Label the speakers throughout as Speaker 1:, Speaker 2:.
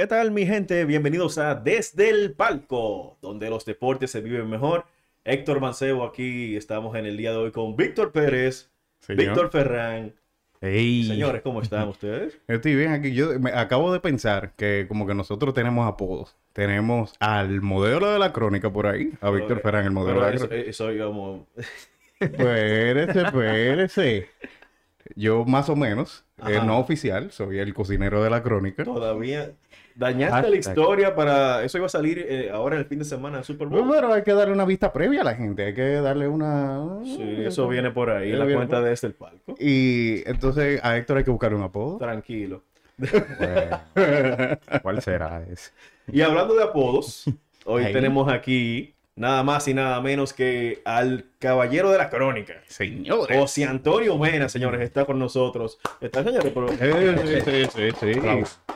Speaker 1: ¿Qué tal mi gente? Bienvenidos a Desde el Palco, donde los deportes se viven mejor. Héctor Mancebo aquí, estamos en el día de hoy con Víctor Pérez,
Speaker 2: Señor.
Speaker 1: Víctor Ferrán.
Speaker 2: Ey.
Speaker 1: Señores, ¿cómo están ustedes?
Speaker 2: Estoy bien aquí. Yo me acabo de pensar que como que nosotros tenemos apodos. Tenemos al modelo de la crónica por ahí, a Víctor
Speaker 1: Pero,
Speaker 2: Ferán, el modelo de la crónica.
Speaker 1: eso, digamos,
Speaker 2: Espérese, espérese. Yo más o menos, eh, no oficial, soy el cocinero de la crónica.
Speaker 1: todavía dañaste
Speaker 2: Hashtag.
Speaker 1: la historia para... Eso iba a salir eh, ahora en el fin de semana del Super
Speaker 2: Bueno,
Speaker 1: Bowl.
Speaker 2: Pero hay que darle una vista previa a la gente, hay que darle una...
Speaker 1: Sí, eso viene por ahí, la cuenta
Speaker 2: por-
Speaker 1: de Desde el Palco.
Speaker 2: Y entonces a Héctor hay que buscar un apodo.
Speaker 1: Tranquilo.
Speaker 3: Bueno, ¿Cuál será ese?
Speaker 1: Y hablando de apodos, hoy
Speaker 2: Ahí.
Speaker 1: tenemos aquí nada más y nada menos que al caballero de la crónica.
Speaker 2: Señores.
Speaker 1: José Antonio Mena, señores, está con nosotros. Está, señores, pero...
Speaker 2: Sí, sí, sí, sí.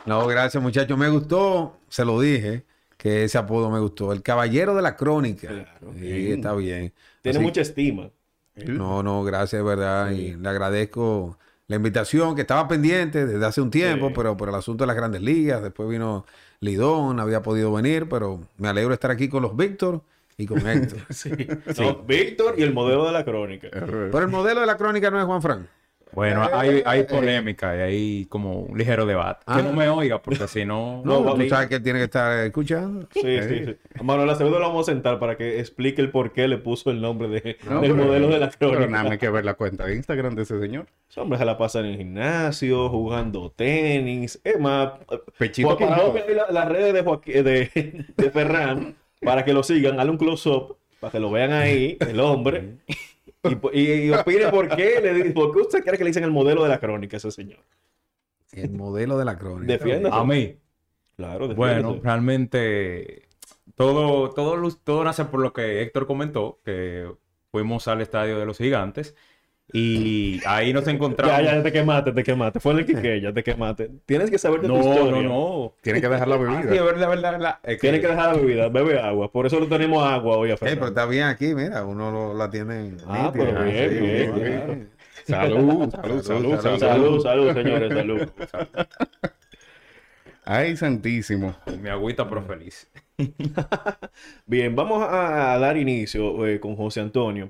Speaker 3: No, gracias muchachos. Me gustó, se lo dije, que ese apodo me gustó. El caballero de la crónica.
Speaker 1: Claro.
Speaker 3: Sí, está bien.
Speaker 1: Tiene
Speaker 3: Así-
Speaker 1: mucha estima.
Speaker 3: No, no, gracias, de verdad. Y le agradezco la invitación que estaba pendiente desde hace un tiempo,
Speaker 1: Sí.
Speaker 3: pero por el asunto de las grandes ligas. Después vino Lidón, no había podido venir, pero me alegro de estar aquí con los Víctor y con Héctor.
Speaker 1: Sí. No, Víctor y el modelo de la crónica.
Speaker 3: pero el modelo de la crónica no es Juan Fran.
Speaker 4: Bueno, hay, hay polémica y hay como un ligero debate.
Speaker 3: Ah.
Speaker 4: Que no me oiga, porque si no...
Speaker 3: No, tú sabes que tiene que estar escuchando.
Speaker 1: Sí, sí, sí. A Manuel Acevedo lo vamos a sentar para que explique el por qué le puso el nombre de,
Speaker 2: No,
Speaker 1: del
Speaker 2: pero-
Speaker 1: modelo de la
Speaker 2: Pero
Speaker 1: crónica.
Speaker 2: nada más hay que ver la cuenta de Instagram de ese señor.
Speaker 1: Ese hombre se la pasa en el gimnasio, jugando tenis. Es más,
Speaker 2: Pechito
Speaker 1: Joaquín, las redes de, Joaquín- de, de Ferran para que lo sigan. Hazle un close-up para que lo vean ahí, el hombre. Y, y, y opine por qué, le, por qué usted quiere que le dicen el modelo de la crónica a ese señor.
Speaker 3: El modelo de la crónica.
Speaker 1: Defiéndase.
Speaker 4: A mí,
Speaker 1: Claro,
Speaker 4: bueno,
Speaker 1: defiéndase.
Speaker 4: realmente todo, todo, lo- todo nace por lo que Héctor comentó, que fuimos al estadio de los gigantes y ahí nos encontramos...
Speaker 1: Ya, ya te quemaste, te quemaste. Fue el Quique, ya te quemaste. Tienes que saber de tu
Speaker 4: No,
Speaker 1: historia.
Speaker 4: no, no.
Speaker 2: Tiene que dejar la
Speaker 4: Ah, sí,
Speaker 2: bebida.
Speaker 4: es verdad, verdad, verdad. Es que-
Speaker 1: Tienes que dejar la bebida, bebe agua. Por eso le tenemos agua hoy a
Speaker 3: Eh, pero está bien aquí, mira, uno lo- la tiene
Speaker 1: Ah, pero bien,
Speaker 3: Sí,
Speaker 1: bien,
Speaker 3: sí.
Speaker 1: claro.
Speaker 2: Salud, salud, salud, salud.
Speaker 1: Salud, salud, señores, salud.
Speaker 2: Ay, santísimo.
Speaker 4: Mi agüita, pero feliz.
Speaker 1: Bien, vamos a, a dar inicio eh, con José Antonio.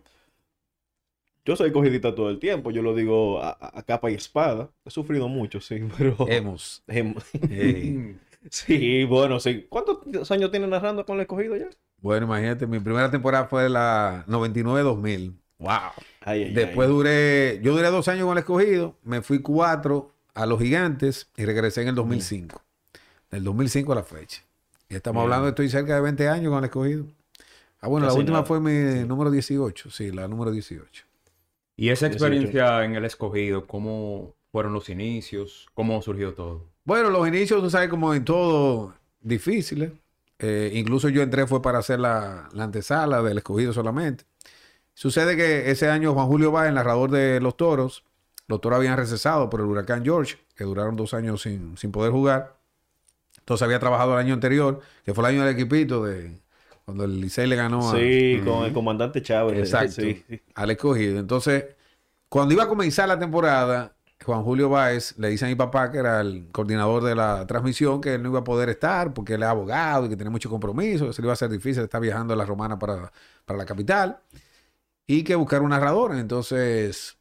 Speaker 1: Yo soy cogidita todo el tiempo, yo lo digo a, capa y espada. He sufrido mucho, sí, pero...
Speaker 3: Hemos.
Speaker 1: Em,
Speaker 3: Eh,
Speaker 1: sí, bueno, sí. ¿Cuántos años tiene narrando con el escogido ya?
Speaker 3: bueno, imagínate, mi primera temporada fue la 99-2000.
Speaker 1: Wow. Ay, ay,
Speaker 3: Después
Speaker 1: ay.
Speaker 3: duré, yo duré dos años con el escogido, me fui cuatro a los gigantes y regresé en el 2005. Del 2005 a la fecha. Y estamos
Speaker 1: Bien.
Speaker 3: hablando, estoy cerca de 20 años con el escogido. Ah, bueno,
Speaker 1: Casi
Speaker 3: la última
Speaker 1: nada.
Speaker 3: fue mi número 18, sí, la número 18.
Speaker 4: Y esa
Speaker 1: 18.
Speaker 4: experiencia en el escogido, ¿cómo fueron los inicios? ¿Cómo surgió todo?
Speaker 3: Bueno, los inicios, tú sabes, como en todo, difíciles. Eh, incluso yo entré fue para hacer la, la antesala del escogido solamente. Sucede que ese año Juan Julio Báez, narrador de Los Toros, los Toros habían recesado por el huracán George, que duraron dos años sin, sin poder jugar. Entonces había trabajado el año anterior, que fue el año del equipito, de cuando el Licey le ganó a,
Speaker 1: Sí, con el comandante Chávez.
Speaker 3: Exacto.
Speaker 1: Sí,
Speaker 3: al escogido. Entonces, cuando iba a comenzar la temporada, Juan Julio Báez le dice a mi papá, que era el coordinador de la transmisión, que él no iba a poder estar porque él es abogado y que tiene mucho compromiso, que se le iba a hacer difícil estar viajando a la Romana para, para la capital y que buscar un narrador. Entonces,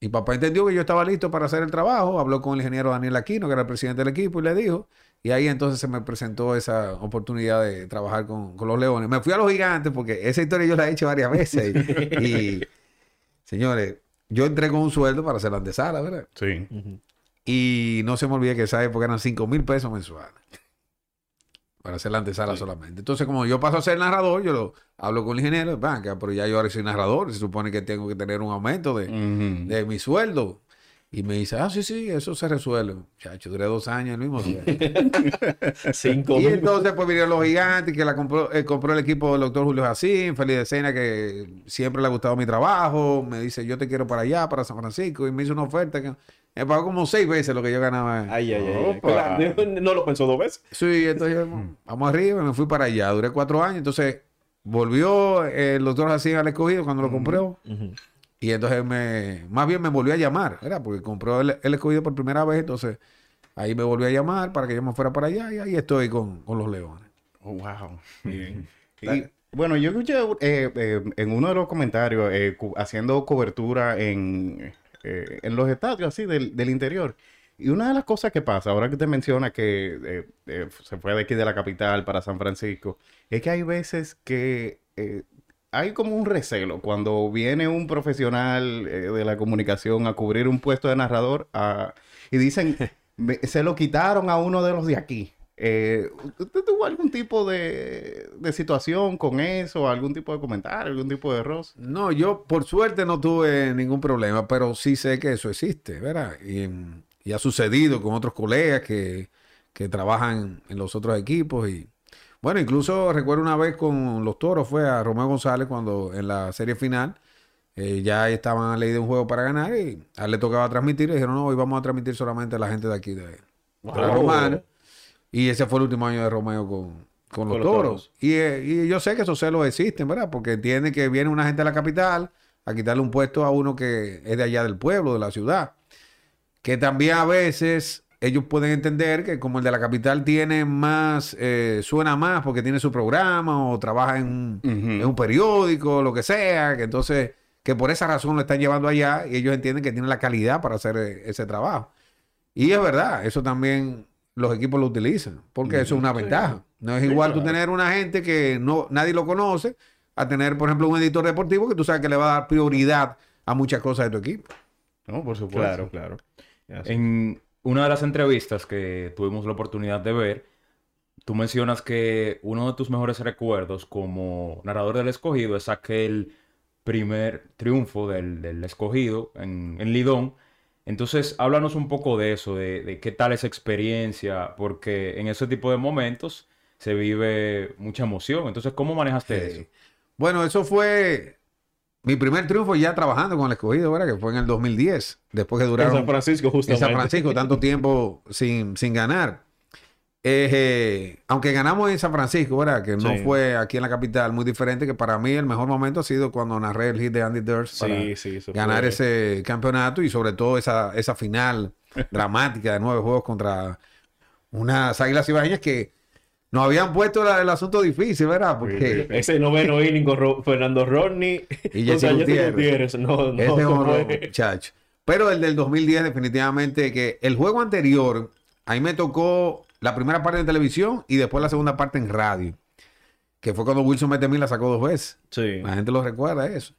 Speaker 3: mi papá entendió que yo estaba listo para hacer el trabajo, habló con el ingeniero Daniel Aquino, que era el presidente del equipo, y le dijo, y ahí entonces se me presentó esa oportunidad de trabajar con, con los Leones. Me fui a los gigantes porque esa historia yo la he hecho varias veces. Y, señores, yo entré con un sueldo para hacer la antesala, ¿verdad?
Speaker 2: Sí.
Speaker 3: Y no se me olvide que esa época eran 5 mil pesos mensuales. Para hacer la antesala
Speaker 1: Sí.
Speaker 3: solamente. Entonces, como yo paso a ser narrador, yo lo hablo con el ingeniero, banca, pero ya yo ahora soy narrador, se supone que tengo que tener un aumento de, de mi sueldo. Y me dice, ah, sí, sí, eso se resuelve. Chacho, duré dos años el mismo día.
Speaker 1: Cinco
Speaker 3: y entonces pues vinieron los gigantes, que la compró, eh, compró el equipo del doctor Julio Jacín, feliz de cena, que siempre le ha gustado mi trabajo. Me dice, yo te quiero para allá, para San Francisco. Y me hizo una oferta que me pagó como seis veces lo que yo ganaba.
Speaker 1: Ay, ay, ay. No lo pensó dos veces.
Speaker 3: Sí, entonces yo, vamos arriba, me fui para allá. Duré cuatro años. Entonces volvió eh, el doctor Jacín al escogido cuando lo compró. Y entonces me, más bien me volvió a llamar, ¿verdad? Porque compró el, el escogido por primera vez, entonces ahí me volvió a llamar para que yo me fuera para allá y ahí estoy con, con los leones.
Speaker 2: Oh, wow. Y, bueno, yo escuché eh, eh, en uno de los comentarios eh, cu- haciendo cobertura en, eh, en los estadios así del, del interior. Y una de las cosas que pasa, ahora que te menciona que eh, eh, se fue de aquí de la capital para San Francisco, es que hay veces que eh, hay como un recelo cuando viene un profesional eh, de la comunicación a cubrir un puesto de narrador a- y dicen, "Me- se lo quitaron a uno de los de aquí. Eh, ¿Usted tuvo algún tipo de, de situación con eso? ¿Algún tipo de comentario? ¿Algún tipo de error?
Speaker 3: No, yo por suerte no tuve ningún problema, pero sí sé que eso existe, ¿verdad? Y, y ha sucedido con otros colegas que, que trabajan en los otros equipos y bueno, incluso recuerdo una vez con los toros fue a Romeo González cuando en la serie final eh, ya estaban a ley de un juego para ganar y a él le tocaba transmitir y dijeron, no, hoy vamos a transmitir solamente a la gente de aquí de, de la Romana. Y ese fue el último año de Romeo con, con los
Speaker 1: los
Speaker 3: toros.
Speaker 1: toros.
Speaker 3: Y, eh, y yo sé que esos celos existen, ¿verdad? Porque entienden que viene una gente de la capital a quitarle un puesto a uno que es de allá del pueblo, de la ciudad. Que también a veces ellos pueden entender que como el de la capital tiene más, eh, suena más porque tiene su programa o trabaja en un, en un periódico, lo que sea, que entonces, que por esa razón lo están llevando allá y ellos entienden que tienen la calidad para hacer eh, ese trabajo. Y es verdad, eso también los equipos lo utilizan, porque eso es una ventaja. No es
Speaker 1: Sí,
Speaker 3: igual tú
Speaker 1: claro.
Speaker 3: tener una gente que no nadie lo conoce a tener, por ejemplo, un editor deportivo que tú sabes que le va a dar prioridad a muchas cosas de tu equipo.
Speaker 2: No, por supuesto.
Speaker 1: Claro, claro.
Speaker 4: En una de las entrevistas que tuvimos la oportunidad de ver, tú mencionas que uno de tus mejores recuerdos como narrador del escogido es aquel primer triunfo del, del escogido en, en Lidón. Entonces, háblanos un poco de eso, de, de qué tal esa experiencia, porque en ese tipo de momentos se vive mucha emoción. Entonces, ¿cómo manejaste eso?
Speaker 3: Eh, Bueno, eso fue mi primer triunfo ya trabajando con el escogido, ¿verdad? Que fue en el 2010, después que
Speaker 1: En
Speaker 3: duraron
Speaker 1: San Francisco,
Speaker 3: en
Speaker 1: justamente.
Speaker 3: San Francisco tanto tiempo sin, sin ganar. Eh, eh, aunque ganamos en San Francisco, ¿verdad? Que no
Speaker 1: Sí.
Speaker 3: fue aquí en la capital, muy diferente, que para mí el mejor momento ha sido cuando narré el hit de Andy Durst para
Speaker 1: Sí, sí,
Speaker 3: ganar
Speaker 1: fue-
Speaker 3: ese campeonato y sobre todo esa, esa final dramática de nueve juegos contra unas águilas ibaeñas que nos habían puesto la- el asunto difícil, ¿verdad? Porque
Speaker 1: Ese noveno inning con Ro- Fernando Rodney
Speaker 3: Y Jesse Gutiérrez.
Speaker 1: No, no,
Speaker 3: Ese es muchacho. Pero el del 2010 definitivamente que el juego anterior, ahí me tocó la primera parte en televisión y después la segunda parte en radio. Que fue cuando Wilson Betemí la sacó dos veces.
Speaker 1: Sí.
Speaker 3: La gente lo recuerda eso.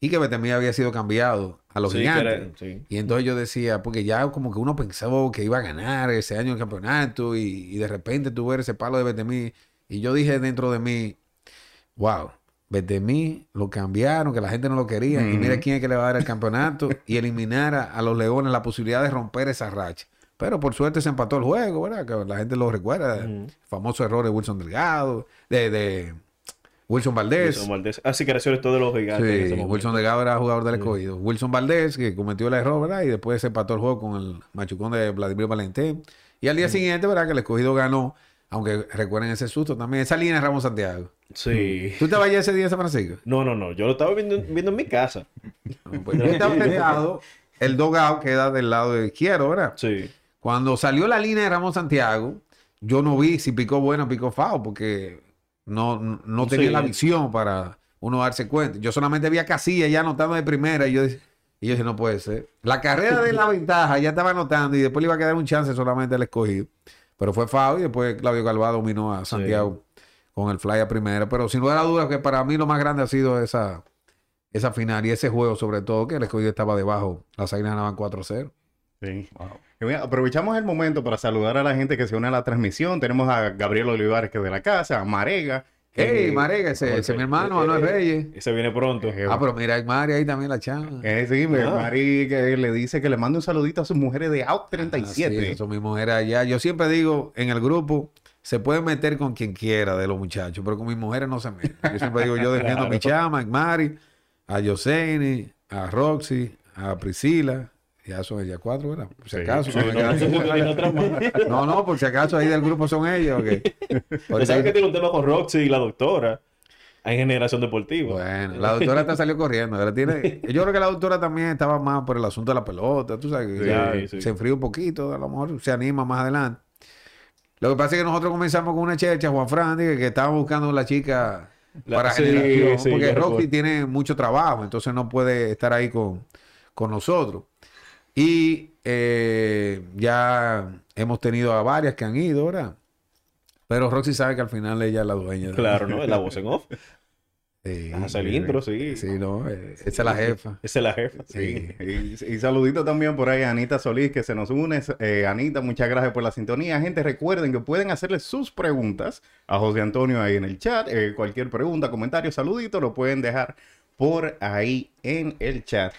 Speaker 3: Y que Betemí había sido cambiado a los
Speaker 1: Sí,
Speaker 3: gigantes.
Speaker 1: sí.
Speaker 3: Y entonces yo decía, porque ya como que uno pensaba que iba a ganar ese año el campeonato y, y de repente tú ver ese palo de Betemí. Y yo dije dentro de mí, wow, Betemí lo cambiaron, que la gente no lo quería. Y mira quién es que le va a dar el campeonato y eliminar a, a los Leones la posibilidad de romper esa racha. Pero por suerte se empató el juego, ¿verdad? Que la gente lo recuerda. El famoso error de Wilson Delgado, de, de Wilson Valdés.
Speaker 1: Wilson Valdés. Así que era todo los gigantes. en
Speaker 3: Sí. Wilson Delgado era jugador del escogido. Wilson Valdés, que cometió el error, ¿verdad? Y después se empató el juego con el machucón de Vladimir Valentín. Y al día siguiente, ¿verdad? Que el escogido ganó, aunque recuerden ese susto también. Esa línea de Ramón Santiago.
Speaker 1: Sí.
Speaker 3: ¿Tú te vayas ese día a San Francisco?
Speaker 1: No, no, no. Yo lo estaba viendo, viendo en mi casa.
Speaker 3: No, pues, yo estaba sentado, el dogado queda del lado izquierdo, ¿verdad?
Speaker 1: Sí.
Speaker 3: Cuando salió la línea de Ramón Santiago, yo no vi si picó bueno o picó fao, porque no, no- no tenía
Speaker 1: Sí.
Speaker 3: la visión para uno darse cuenta. Yo solamente vi a Casilla ya anotando de primera y yo, dije- y yo dije, no puede ser. La carrera de la ventaja ya estaba anotando y después le iba a quedar un chance solamente al escogido. Pero fue fao y después Claudio Calvado dominó a Santiago con el fly a primera. Pero sin lugar a dudas que para mí lo más grande ha sido esa, esa final y ese juego sobre todo que el escogido estaba debajo. Las águilas ganaban 4-0.
Speaker 2: Sí. Mira, aprovechamos el momento para saludar a la gente que se une a la transmisión. Tenemos a Gabriel Olivares, que es de la casa, a Marega,
Speaker 3: Hey,
Speaker 2: Eh,
Speaker 3: Marega, ese, ese es mi hermano, Manuel Reyes.
Speaker 1: Ese viene pronto.
Speaker 2: Eh,
Speaker 3: Ah, pero mira, hay Mari ahí también la chama.
Speaker 2: Eh, sí,
Speaker 1: Ah.
Speaker 2: Mari que le dice que le mande un saludito a sus mujeres de Out
Speaker 3: Ah,
Speaker 2: 37.
Speaker 3: sí, son mis mujeres allá. Yo siempre digo, en el grupo se puede meter con quien quiera de los muchachos, pero con mis mujeres no se meten. Yo siempre digo, yo defiendo a mi chama, a Mari, a Yoseni, a Roxy, a Priscila. Ya son ellas cuatro, ¿verdad? Por si acaso.
Speaker 1: Sí,
Speaker 3: no,
Speaker 1: no, no, hay
Speaker 3: por si acaso ahí del grupo son ellas. ok.
Speaker 1: Pero ¿Sabes que tiene un tema con Roxy y la doctora? En generación deportiva.
Speaker 3: Bueno, la doctora hasta salió corriendo. tiene... Yo creo que la doctora también estaba más por el asunto de la pelota. Tú sabes que ya
Speaker 1: sí.
Speaker 3: se enfría un poquito. A lo mejor se anima más adelante. Lo que pasa es que nosotros comenzamos con una checha, Juan Fran, que, que estaba buscando la chica
Speaker 1: La-
Speaker 3: para generación. porque Roxy
Speaker 1: recuerdo.
Speaker 3: tiene mucho trabajo, entonces no puede estar ahí con, con nosotros. Y eh, ya hemos tenido a varias que han ido, ¿verdad? Pero Roxy sabe que al final ella es la dueña. de-
Speaker 1: Claro, ¿no? Es la voz en off.
Speaker 3: Sí,
Speaker 1: Hace el intro, sí.
Speaker 3: Sí, no, eh, esa es la jefa.
Speaker 1: Esa es la jefa.
Speaker 2: Sí, y, y saludito también por ahí a Anita Solís que se nos une. Eh, Anita, muchas gracias por la sintonía. Gente, recuerden que pueden hacerle sus preguntas a José Antonio ahí en el chat. Eh, cualquier pregunta, comentario, saludito, lo pueden dejar por ahí en el chat.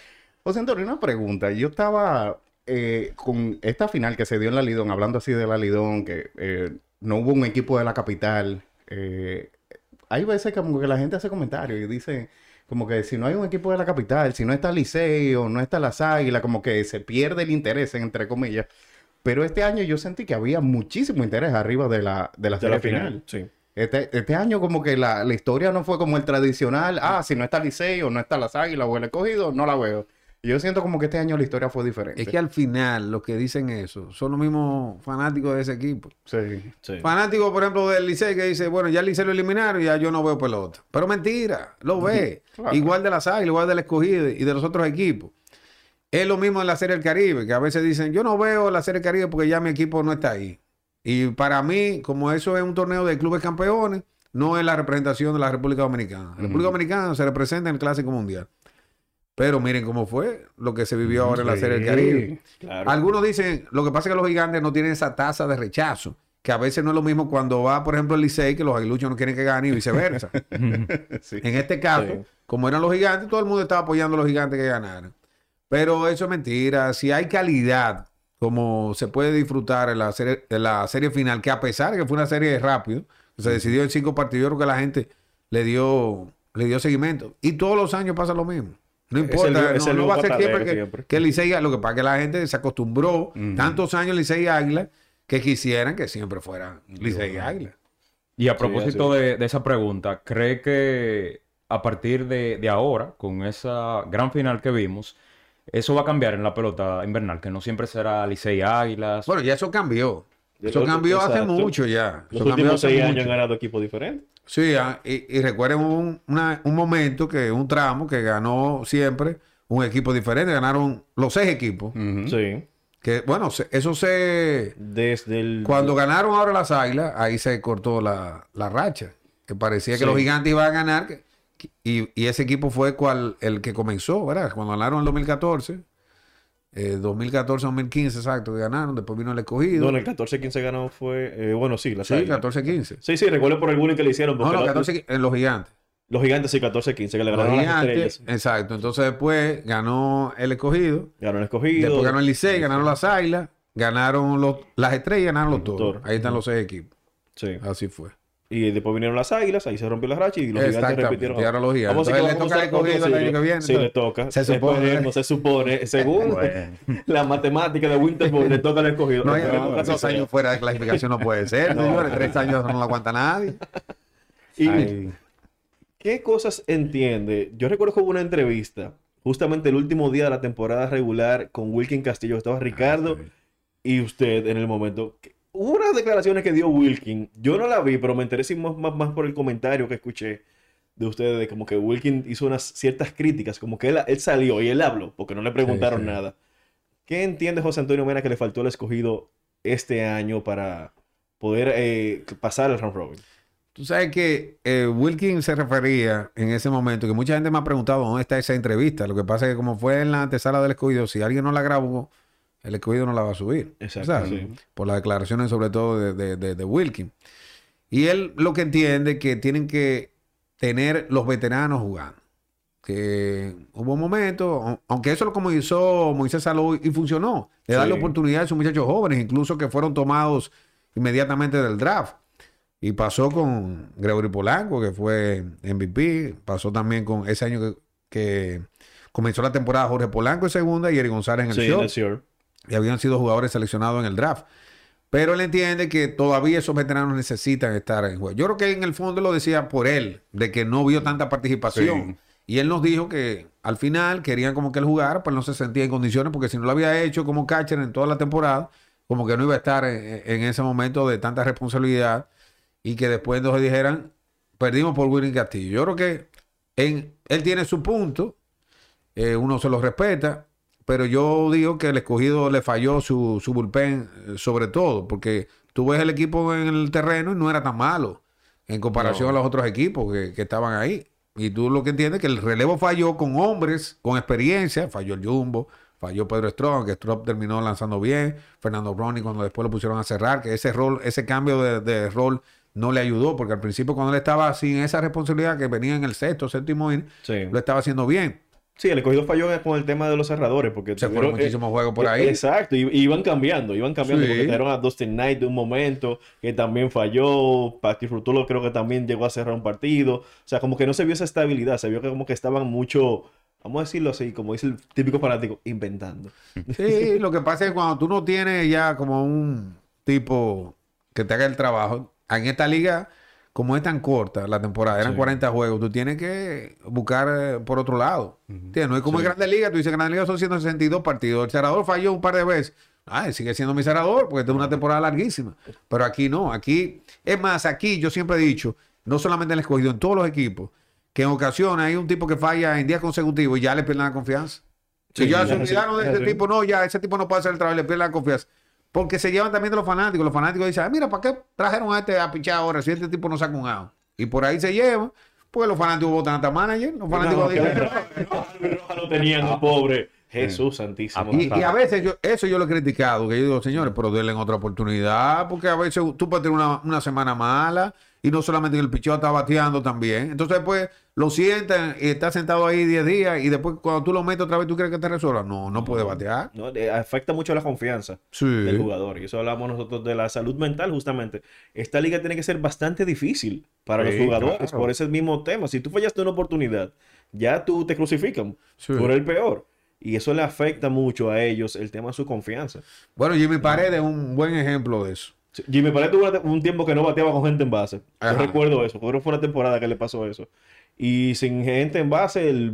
Speaker 2: José Antonio, una pregunta. Yo estaba eh, con esta final que se dio en la Lidón, hablando así de la Lidón, que eh, no hubo un equipo de la capital. eh, hay veces como que la gente hace comentarios y dice como que si no hay un equipo de la capital, si no está el Liceo, no está las Águilas, como que se pierde el interés, entre comillas. Pero este año yo sentí que había muchísimo interés arriba de la, de la
Speaker 1: De
Speaker 2: serie
Speaker 1: la final.
Speaker 2: final.
Speaker 1: Sí.
Speaker 2: Este, este año como que la, la historia no fue como el tradicional, ah, si no está el Liceo, no está las Águilas o el escogido, no la veo. Y yo siento como que este año la historia fue diferente.
Speaker 3: Es que al final los que dicen eso son los mismos fanáticos de ese equipo.
Speaker 2: Sí.
Speaker 1: Sí.
Speaker 3: Fanáticos, por ejemplo, del Licey que dice, bueno, ya el Licey lo eliminaron y ya yo no veo pelota. Pero mentira, lo ve.
Speaker 2: Claro.
Speaker 3: Igual de las Águilas, igual del Escogido y de los otros equipos. Es lo mismo en la Serie del Caribe, que a veces dicen, yo no veo la Serie del Caribe porque ya mi equipo no está ahí. Y para mí, como eso es un torneo de clubes campeones, no es la representación de la República Dominicana. La República Dominicana se representa en el Clásico Mundial. Pero miren cómo fue lo que se vivió ahora en la Serie del Caribe.
Speaker 1: Claro.
Speaker 3: Algunos dicen, lo que pasa es que los gigantes no tienen esa tasa de rechazo, que a veces no es lo mismo cuando va, por ejemplo, el Licey, que los aguiluchos no quieren que gane y viceversa.
Speaker 2: Sí.
Speaker 3: en este caso,
Speaker 1: Sí.
Speaker 3: como eran los gigantes, todo el mundo estaba apoyando a los gigantes que ganaran. Pero eso es mentira. Si hay calidad, como se puede disfrutar en la serie, en la serie final, que a pesar de que fue una serie rápido, se decidió en cinco partidos, yo creo que la gente le dio, le dio seguimiento. Y todos los años pasa lo mismo. No importa,
Speaker 1: el-
Speaker 3: no, no va a ser siempre que,
Speaker 1: siempre.
Speaker 3: que Licey, lo que pasa es que la gente se acostumbró tantos años Licey y Águila que quisieran que siempre fuera Licey y Águila.
Speaker 4: Y a
Speaker 1: Sí,
Speaker 4: propósito de, de esa pregunta, ¿cree que a partir de, de ahora, con esa gran final que vimos, eso va a cambiar en la pelota invernal? Que no siempre será Licey Águilas.
Speaker 3: Bueno, ya eso cambió. Eso cambió hace mucho ya.
Speaker 1: Los
Speaker 3: Eso cambió
Speaker 1: últimos seis años han ganado equipos diferentes.
Speaker 3: Sí, ah, y, y recuerden un, una- un momento que un tramo que ganó siempre un equipo diferente, ganaron los seis equipos.
Speaker 1: Sí.
Speaker 3: Que bueno, se- eso se
Speaker 1: Desde el.
Speaker 3: cuando ganaron ahora las águilas, ahí se cortó la, la racha. Que parecía que los gigantes iban a ganar. que- y, y ese equipo fue cual, el que comenzó, ¿verdad? Cuando ganaron en 2014. Eh, 2014-2015, exacto, que ganaron. Después vino el escogido.
Speaker 1: No, en el 14-15 ganó fue. eh, bueno, sí, la
Speaker 3: sí,
Speaker 1: Águilas.
Speaker 3: 14-15.
Speaker 1: Sí, sí, recuerdo por el bullying que le hicieron.
Speaker 3: No, no,
Speaker 1: la-
Speaker 3: 14 en los gigantes.
Speaker 1: Los gigantes sí, 14-15, que le
Speaker 3: Los
Speaker 1: ganaron a las
Speaker 3: gigantes,
Speaker 1: estrellas.
Speaker 3: exacto. Entonces después ganó el escogido.
Speaker 1: Ganaron escogido.
Speaker 3: Después ganó el Licey, ganaron las águilas, ganaron los, las estrellas, ganaron los toros. Ahí están los seis equipos.
Speaker 1: Sí.
Speaker 3: Así fue.
Speaker 1: Y después vinieron las águilas, ahí se rompió la racha y los gigantes repitieron.
Speaker 3: y ahora los gigantes.
Speaker 1: Vamos a ver
Speaker 3: Entonces,
Speaker 1: cómo
Speaker 3: le toca
Speaker 1: cómo
Speaker 3: escogido el año que viene,
Speaker 1: Sí, le toca.
Speaker 3: se supone.
Speaker 1: Esperemos, se supone. Según la matemática de Winterborn, le toca al escogido.
Speaker 3: No, dos años fuera de clasificación no puede ser, señores. Tres años no lo aguanta nadie.
Speaker 1: Y. ¿qué cosas entiende? Yo recuerdo que hubo una entrevista, justamente el último día de la temporada regular, con Wilkin Castillo. Estaba Ricardo y usted en el momento. Hubo unas declaraciones que dio Wilkin. Yo no la vi, pero me interesé más, más, más por el comentario que escuché de ustedes, de como que Wilkin hizo unas ciertas críticas, como que él, él salió y él habló, porque no le preguntaron
Speaker 3: sí.
Speaker 1: nada. ¿Qué entiende José Antonio Mena que le faltó al escogido este año para poder eh, pasar el round robin?
Speaker 3: Tú sabes que eh, Wilkin se refería en ese momento, que mucha gente me ha preguntado dónde está esa entrevista. Lo que pasa es que como fue en la antesala del escogido, si alguien no la grabó, el escogido no la va a subir.
Speaker 1: Exacto,
Speaker 3: ¿sabes?
Speaker 1: sí.
Speaker 3: Por las declaraciones sobre todo de, de, de- de Wilkin. Y él lo que entiende es que tienen que tener los veteranos jugando. Que hubo momentos, au- aunque eso lo comenzó Moisés Salou y funcionó, de darle
Speaker 1: Sí.
Speaker 3: oportunidad a esos muchachos jóvenes, incluso que fueron tomados inmediatamente del draft. Y pasó con Gregory Polanco, que fue MVP. Pasó también con ese año que, que comenzó la temporada Jorge Polanco en segunda y Eric González en el
Speaker 1: Sí,
Speaker 3: short. Y habían sido jugadores seleccionados en el draft. Pero él entiende que todavía esos veteranos necesitan estar en juego. Yo creo que en el fondo lo decía por él, de que no vio tanta participación.
Speaker 2: Sí.
Speaker 3: Y él nos dijo que al final querían como que él jugara, pero no se sentía en condiciones, porque si no lo había hecho como catcher en toda la temporada, como que no iba a estar en, en ese momento de tanta responsabilidad y que después nos dijeran, perdimos por Willing Castillo. Yo creo que en, él tiene su punto, eh, uno se lo respeta, pero yo digo que el escogido le falló su, su bullpen eh, sobre todo, porque tú ves el equipo en el terreno y no era tan malo en comparación
Speaker 1: No.
Speaker 3: a los otros equipos que, que estaban ahí. Y tú lo que entiendes es que el relevo falló con hombres, con experiencia, falló el Jumbo, falló Pedro Strong, que Strong terminó lanzando bien, Fernando Browning cuando después lo pusieron a cerrar, que ese rol, ese cambio de, de rol no le ayudó, porque al principio cuando él estaba sin esa responsabilidad que venía en el sexto, séptimo
Speaker 1: Sí.
Speaker 3: lo estaba haciendo bien.
Speaker 1: Sí, el escogido falló con el tema de los cerradores. Porque
Speaker 3: Se fueron muchísimos
Speaker 1: eh,
Speaker 3: juegos por
Speaker 1: eh,
Speaker 3: ahí.
Speaker 1: Exacto, y, y iban cambiando, iban cambiando.
Speaker 3: Sí.
Speaker 1: Porque trajeron a Dustin Knight de un momento, que también falló. Pati Frutulo creo que también llegó a cerrar un partido. O sea, como que no se vio esa estabilidad, se vio que como que estaban mucho, vamos a decirlo así, como dice el típico fanático, inventando.
Speaker 3: Sí, lo que pasa es que cuando tú no tienes ya como un tipo que te haga el trabajo, en esta liga, como es tan corta la temporada, eran
Speaker 1: Sí.
Speaker 3: 40 juegos, tú tienes que buscar eh, por otro lado. No es como en Grandes Ligas, tú dices Grandes Ligas son 162 partidos, el cerrador falló un par de veces. Ay, sigue siendo mi cerrador porque es una temporada larguísima. Pero aquí no, aquí, es más, aquí yo siempre he dicho, no solamente en el escogido, en todos los equipos, que en ocasiones hay un tipo que falla en días consecutivos y ya le pierden la confianza. Si
Speaker 1: Sí,
Speaker 3: ya
Speaker 1: ya
Speaker 3: se
Speaker 1: sí,
Speaker 3: olvidaron de ese
Speaker 1: sí.
Speaker 3: tipo, no, ya ese tipo no puede hacer el trabajo, le pierde la confianza. Porque se llevan también de los fanáticos. Los fanáticos dicen, ah, mira, ¿para qué trajeron a este a pichar ahora si este tipo no saca un out? Y por ahí se llevan, porque los fanáticos votan hasta manager. Los fanáticos
Speaker 1: No,
Speaker 3: dicen,
Speaker 1: Roja- lo tenían, pobre Jesús santísimo.
Speaker 3: y, y a veces yo, eso yo lo he criticado, que yo digo, señores, pero denle otra oportunidad, porque a veces tú puedes tener una, una semana mala y no solamente el picheo está bateando también. Entonces, pues, lo sientan y está sentado ahí 10 días y después cuando tú lo metes otra vez, ¿tú crees que te resuelva? No, no puede batear.
Speaker 1: No, eh, afecta mucho la confianza
Speaker 3: Sí.
Speaker 1: del jugador. Y eso hablamos nosotros de la salud mental, justamente. Esta liga tiene que ser bastante difícil para
Speaker 3: Sí,
Speaker 1: los jugadores
Speaker 3: claro.
Speaker 1: por ese mismo tema. Si tú fallaste una oportunidad, ya tú te crucifican
Speaker 3: Sí.
Speaker 1: por el peor. Y eso le afecta mucho a ellos el tema de su confianza.
Speaker 3: Bueno, Jimmy Paredes es un buen ejemplo de eso.
Speaker 1: Sí, Jimmy Paredes tuvo un tiempo que no bateaba con gente en base. Yo recuerdo eso. Creo que fue una temporada que le pasó eso. Y sin gente en base, él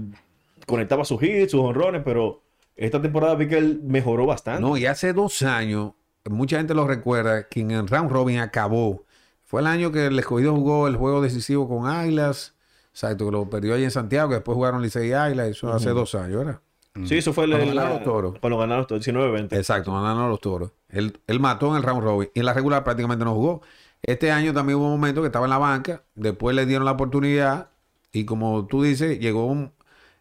Speaker 1: conectaba sus hits, sus honrones, pero esta temporada vi que él mejoró bastante.
Speaker 3: No, y hace dos años, mucha gente lo recuerda, que en el round robin acabó. Fue el año que el escogido jugó el juego decisivo con Águilas. Exacto, que lo perdió allí en Santiago, que después jugaron Licey y Águilas, eso hace dos años, ¿verdad?
Speaker 1: Sí, eso fue el,
Speaker 3: Cuando
Speaker 1: el-
Speaker 3: ganaron los toros.
Speaker 1: Cuando ganaron los toros, 19-20.
Speaker 3: Exacto, mandaron a los toros. Él, él mató en el round robin y en la regular prácticamente no jugó. Este año también hubo un momento que estaba en la banca, después le dieron la oportunidad y como tú dices, llegó un...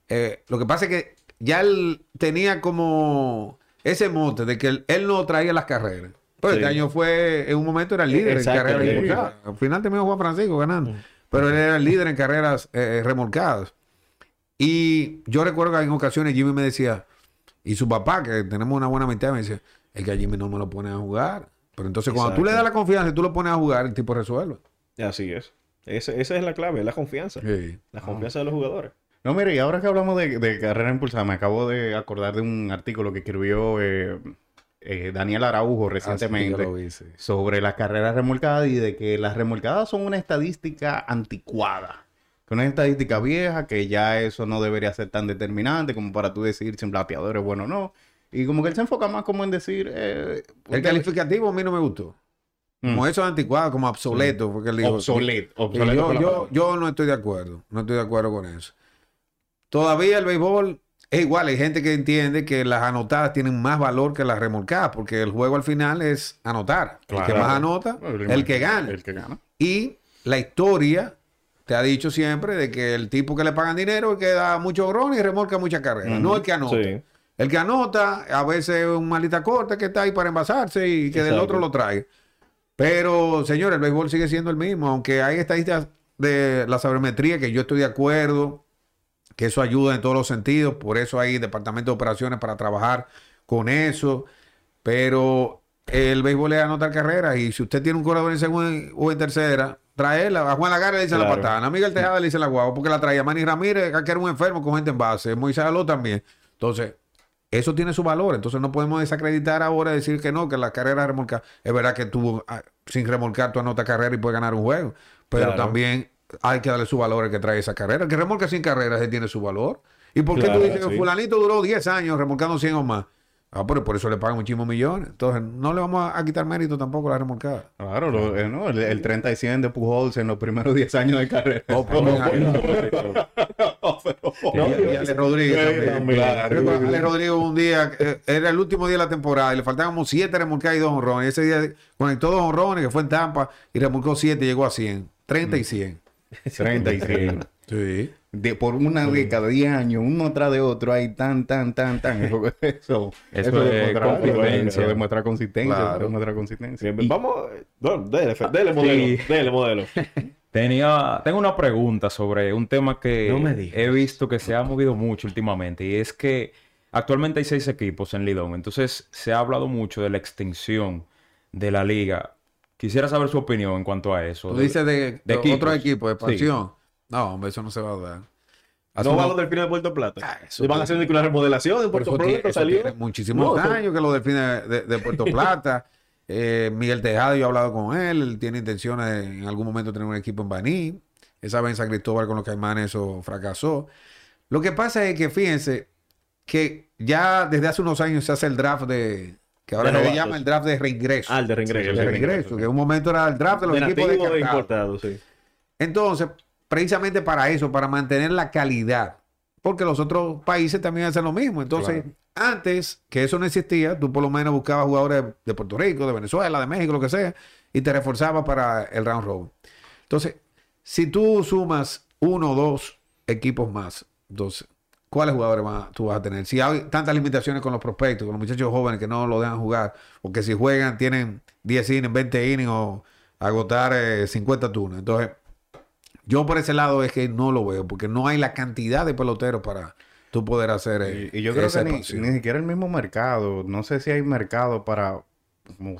Speaker 3: eh, lo que pasa es que ya él tenía como ese mote de que él, él no traía las carreras. Pero este año fue, en un momento era el líder en carreras remolcadas. Al final terminó Juan Francisco ganando. Pero él era el líder en carreras eh, remolcadas. Y yo recuerdo que en ocasiones Jimmy me decía, y su papá, que tenemos una buena amistad, me decía, es que a Jimmy no me lo pone a jugar. Pero entonces cuando tú le das la confianza y tú lo pones a jugar, el tipo resuelve.
Speaker 1: Así es. Ese- esa es la clave, la confianza.
Speaker 3: Sí.
Speaker 1: La confianza de los jugadores.
Speaker 2: No, mire, y ahora que hablamos de, de carrera impulsada, me acabo de acordar de un artículo que escribió eh, eh, Daniel Araujo recientemente
Speaker 3: Ah, sí, vi, sí.
Speaker 2: sobre las carreras remolcadas y de que las remolcadas son una estadística anticuada. Que una estadística vieja, que ya eso no debería ser tan determinante como para tú decir si un bateador es bueno o no. Y como que él se enfoca más como en decir... eh,
Speaker 3: El calificativo a mí no me gustó. Como eso es anticuado, como obsoleto, porque él dijo.
Speaker 2: Obsoleto,
Speaker 3: yo, no estoy de acuerdo. No estoy de acuerdo con eso. Todavía el béisbol es igual. Hay gente que entiende que las anotadas tienen más valor que las remolcadas, porque el juego al final es anotar. El que más anota, el que gana.
Speaker 2: El que gana.
Speaker 3: Y la historia te ha dicho siempre de que el tipo que le pagan dinero es que da mucho grón y remolca muchas carreras, no el que anota.
Speaker 1: Sí.
Speaker 3: El que anota, a veces es un malita corta que está ahí para envasarse y que del otro lo trae. Pero, señores, el béisbol sigue siendo el mismo, aunque hay estadísticas de la sabermetría que yo estoy de acuerdo, que eso ayuda en todos los sentidos, por eso hay departamento de operaciones para trabajar con eso, pero el béisbol es anotar carreras y si usted tiene un corredor en segunda o en tercera, traerla. A Juan Lagarde le dice la patana, a Miguel Tejada le dice la guagua, porque la traía Manny Ramírez, que era un enfermo con gente en base, Moisés Aló también. Entonces, eso tiene su valor. Entonces, no podemos desacreditar ahora decir que no, que la carrera remolcar. Es verdad que tú, ah, sin remolcar, tú anotas carrera y puedes ganar un juego. Pero
Speaker 1: Claro.
Speaker 3: también hay que darle su valor al que trae esa carrera. El que remolca sin carrera, ese tiene su valor. ¿Y por qué
Speaker 1: Claro,
Speaker 3: tú dices que fulanito duró 10 años remolcando 100 o más? Ah, pero por eso le pagan muchísimos millones. Entonces, no le vamos a, a quitar mérito tampoco a la remolcada.
Speaker 2: Claro, lo- eh, no, el, el 30 y 100 de Pujols en los primeros 10 años de carrera.
Speaker 3: Oh, pues,
Speaker 1: No,
Speaker 3: y Ale Rodríguez también. Ale Rodríguez un día, eh, era el último día de la temporada y le faltaban como 7 remolcadas y 2 honrones. Ese día conectó 2 honrones, que fue en Tampa, y remolcó 7 y llegó a 100. 30 y 100.
Speaker 2: 30 y 100.
Speaker 3: Sí.
Speaker 2: De, por una década, 10 años, uno atrás de otro, hay tan, tan, tan, tan. Eso, eso,
Speaker 4: Eso es
Speaker 2: demuestra,
Speaker 4: consistencia.
Speaker 2: eso demuestra consistencia.
Speaker 3: Claro.
Speaker 2: demuestra consistencia.
Speaker 1: Bien, Vamos, dele, dele modelo,
Speaker 4: Sí.
Speaker 1: dele modelo.
Speaker 4: Tenía, tengo una pregunta sobre un tema que
Speaker 1: No me digas.
Speaker 4: he visto que se ha movido mucho últimamente y es que actualmente hay seis equipos en Lidón, entonces se ha hablado mucho de la extinción de la liga. Quisiera saber su opinión en cuanto a eso.
Speaker 3: Tú dices de,
Speaker 4: de
Speaker 3: de
Speaker 4: equipos.
Speaker 3: otro equipo, de
Speaker 4: Sí.
Speaker 3: No, hombre, eso no se va a dar. Hace
Speaker 1: No va
Speaker 3: unos-
Speaker 1: los delfines de Puerto Plata.
Speaker 3: Ah, eso
Speaker 1: van
Speaker 3: tiene-
Speaker 1: haciendo una remodelación en Puerto Plata, salió.
Speaker 3: muchísimos
Speaker 1: No,
Speaker 3: años que los delfines de, de Puerto Plata. Eh, Miguel Tejada, yo he hablado con él. Él tiene intenciones de en algún momento tener un equipo en Baní. Esa vez en San Cristóbal con los Caimanes eso fracasó. Lo que pasa es que fíjense que ya desde hace unos años se hace el draft de. que ahora
Speaker 1: De
Speaker 3: se le llama el draft de reingreso.
Speaker 1: Ah, el de reingreso.
Speaker 3: de
Speaker 1: sí.
Speaker 3: reingreso, que en un momento era el draft de los
Speaker 1: De
Speaker 3: equipos
Speaker 1: e
Speaker 3: descartados.
Speaker 1: sí.
Speaker 3: Entonces, precisamente para eso, para mantener la calidad, porque los otros países también hacen lo mismo. Entonces, antes que eso no existía, tú por lo menos buscabas jugadores de Puerto Rico, de Venezuela, de México, lo que sea, y te reforzabas para el round robin. Entonces, si tú sumas uno o dos equipos más, entonces, ¿cuáles jugadores más tú vas a tener? Si hay tantas limitaciones con los prospectos, con los muchachos jóvenes que no lo dejan jugar, o que si juegan tienen 10 innings, 20 innings o agotar eh, 50 turnos. Entonces, yo por ese lado es que no lo veo, porque no hay la cantidad de peloteros para tú poder hacer eh,
Speaker 2: Y, y yo creo
Speaker 3: esa
Speaker 2: que ni, ni siquiera el mismo mercado. No sé si hay mercado para como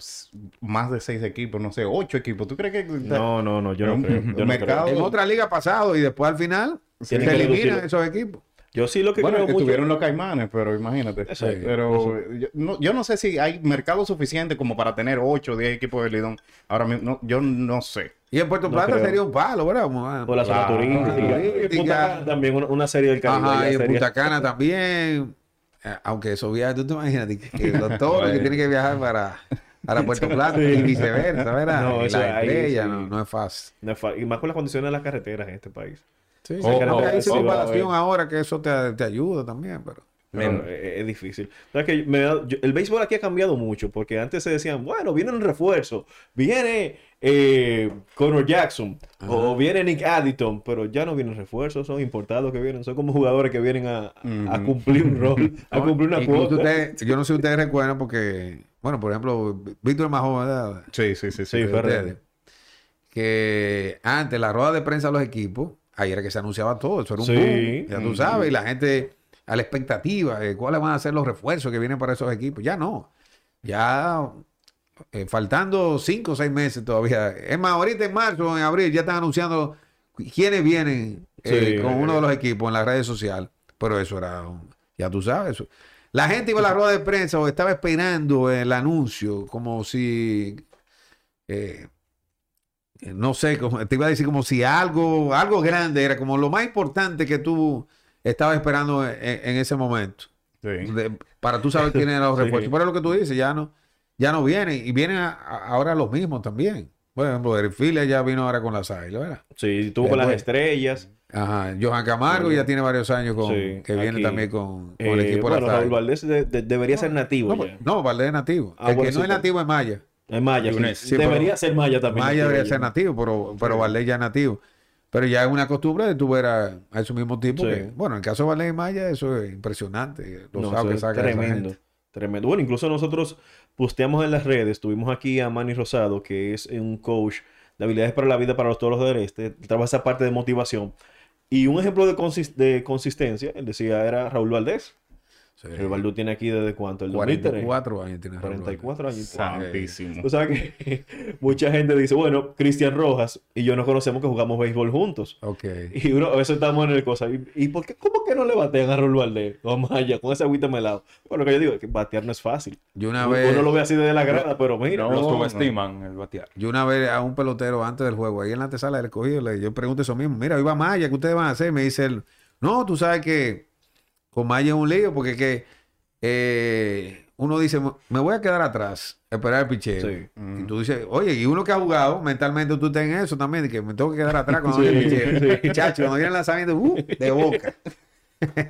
Speaker 2: más de seis equipos, no sé, ocho equipos. ¿Tú crees que
Speaker 1: No, no, no, yo no
Speaker 2: Un
Speaker 1: creo. Yo, no
Speaker 2: mercado-
Speaker 1: creo.
Speaker 3: En otra liga pasado y después al final se eliminan esos equipos.
Speaker 1: Yo sí lo que
Speaker 2: Bueno,
Speaker 1: creo
Speaker 2: que
Speaker 1: mucho.
Speaker 2: tuvieron los caimanes, pero imagínate. Pero yo no, yo no sé si hay mercado suficiente como para tener 8 o 10 equipos de Lidón. Ahora mismo, no, yo no sé.
Speaker 3: Y en Puerto
Speaker 1: No
Speaker 3: Plata
Speaker 1: creo.
Speaker 3: sería un palo, ¿verdad? Ah,
Speaker 1: Por la zona turística.
Speaker 3: Turística.
Speaker 1: Y Punta Cana también, una, una serie del Caribe.
Speaker 3: Ajá, y en Punta Cana también. Eh, Aunque eso viaja, tú te imaginas que, que los toros que tienen que viajar para, para Puerto Plata y viceversa, ¿verdad?
Speaker 1: No,
Speaker 3: la
Speaker 1: ahí
Speaker 3: estrella,
Speaker 1: sí.
Speaker 3: no, no es fácil.
Speaker 1: No es fa- Y más con las condiciones de las carreteras en este país.
Speaker 3: Sí,
Speaker 1: Oh, oh,
Speaker 3: hay circunvalación
Speaker 1: haber.
Speaker 3: ahora que eso te, te ayuda también, pero...
Speaker 1: Eh, es, difícil. ¿Sabes que me da- yo- el béisbol aquí ha cambiado mucho porque antes se decían, bueno, viene un refuerzo, viene eh, Conor Jackson o viene Nick Addington, pero ya no vienen refuerzos, son importados que vienen, son como jugadores que vienen a, cumplir un rol, a cumplir una cuota.
Speaker 3: yo no sé si ustedes recuerdan porque, bueno, por ejemplo, Víctor es más joven, ¿verdad?
Speaker 2: Sí, sí, sí. sí.
Speaker 1: Sí,
Speaker 3: ustedes, que antes la rueda de prensa de los equipos, ahí era que se anunciaba todo, eso era un
Speaker 1: Sí.
Speaker 3: boom, ya tú
Speaker 2: Ujú.
Speaker 3: sabes, y la gente a la expectativa de cuáles van a ser los refuerzos que vienen para esos equipos, ya no, ya eh, faltando cinco o seis meses todavía, es más, ahorita en marzo, en abril, ya están anunciando quiénes vienen eh,
Speaker 1: Sí.
Speaker 3: con uno de los equipos en las redes sociales, pero eso era, ya tú sabes, eso. La gente iba a la rueda de prensa o estaba esperando el anuncio, como si eh, no sé, te iba a decir como si algo, algo grande era como lo más importante que tú estabas esperando en, en ese momento.
Speaker 2: Sí.
Speaker 3: De- para tú saber quiénes eran los
Speaker 1: Sí.
Speaker 3: refuerzos. Pero es lo que tú dices, ya no, ya no vienen. Y vienen a- a- ahora los mismos también. Por ejemplo, el Filia ya vino ahora con las águilas, ¿verdad?
Speaker 1: Sí, estuvo con las estrellas.
Speaker 3: Ajá. Johan Camargo ya tiene varios años con,
Speaker 1: Sí,
Speaker 3: que viene
Speaker 1: aquí.
Speaker 3: también con, con el
Speaker 1: Eh,
Speaker 3: equipo de las
Speaker 1: Raúl
Speaker 3: águilas.
Speaker 1: Valdés de- de- debería ser nativo
Speaker 3: No,
Speaker 1: ya.
Speaker 3: no, Valdés es nativo.
Speaker 1: Ah,
Speaker 3: el
Speaker 1: bueno,
Speaker 3: que no
Speaker 1: sí,
Speaker 3: es
Speaker 1: pero-
Speaker 3: nativo es Maya.
Speaker 1: Es Maya.
Speaker 4: Yunes.
Speaker 1: sí. Debería
Speaker 3: pero-
Speaker 1: ser Maya también.
Speaker 3: Maya debería ser nativo, pero, pero Valdés ya es nativo. Pero ya es una costumbre de tú ver a, a esos mismos tipos.
Speaker 1: Sí.
Speaker 3: que- bueno, en el caso de Valdés y Maya, eso es impresionante. Los
Speaker 1: No,
Speaker 3: sábados
Speaker 1: eso
Speaker 3: que
Speaker 1: es tremendo. Tremendo. Bueno, incluso nosotros posteamos en las redes, tuvimos aquí a Manny Rosado, que es un coach de habilidades para la vida para los toros del este, trabaja esa parte de motivación. Y un ejemplo de, consis- de consistencia, él decía, era Raúl Valdés.
Speaker 3: Sí.
Speaker 1: Raúl Valdés tiene aquí desde cuánto, el 2003.
Speaker 3: 44 años tiene Raúl
Speaker 1: 44 años.
Speaker 2: Santísimo.
Speaker 1: Tú sabes que mucha gente dice, bueno, Cristian Rojas y yo nos conocemos que jugamos béisbol juntos.
Speaker 3: Ok.
Speaker 1: Y uno, a veces estamos en el cosa. ¿Y, y por qué, cómo que no le batean a Raúl Valdés? O a Maya, con ese agüita melado. Bueno, lo que yo digo es que batear no es fácil.
Speaker 3: Yo una
Speaker 1: Uno,
Speaker 3: vez,
Speaker 1: uno lo ve así desde la grada, pero mira.
Speaker 2: No,
Speaker 4: Lo
Speaker 2: no.
Speaker 4: subestiman el batear.
Speaker 3: yo una vez a un pelotero antes del juego, ahí en la antesala del escogido, le, yo pregunto eso mismo. Mira, iba Maya, ¿qué ustedes van a hacer? Me dice él, no, tú sabes que con Maya es un lío porque que eh, uno dice, me voy a quedar atrás, esperar el picheo.
Speaker 1: Sí.
Speaker 3: Y tú dices, oye, y uno que ha jugado, mentalmente tú estás en eso también, de que me tengo que quedar atrás cuando
Speaker 1: Sí,
Speaker 3: viene el picheo.
Speaker 1: sí.
Speaker 3: Chacho, cuando viene el lanzamiento, uh, de boca.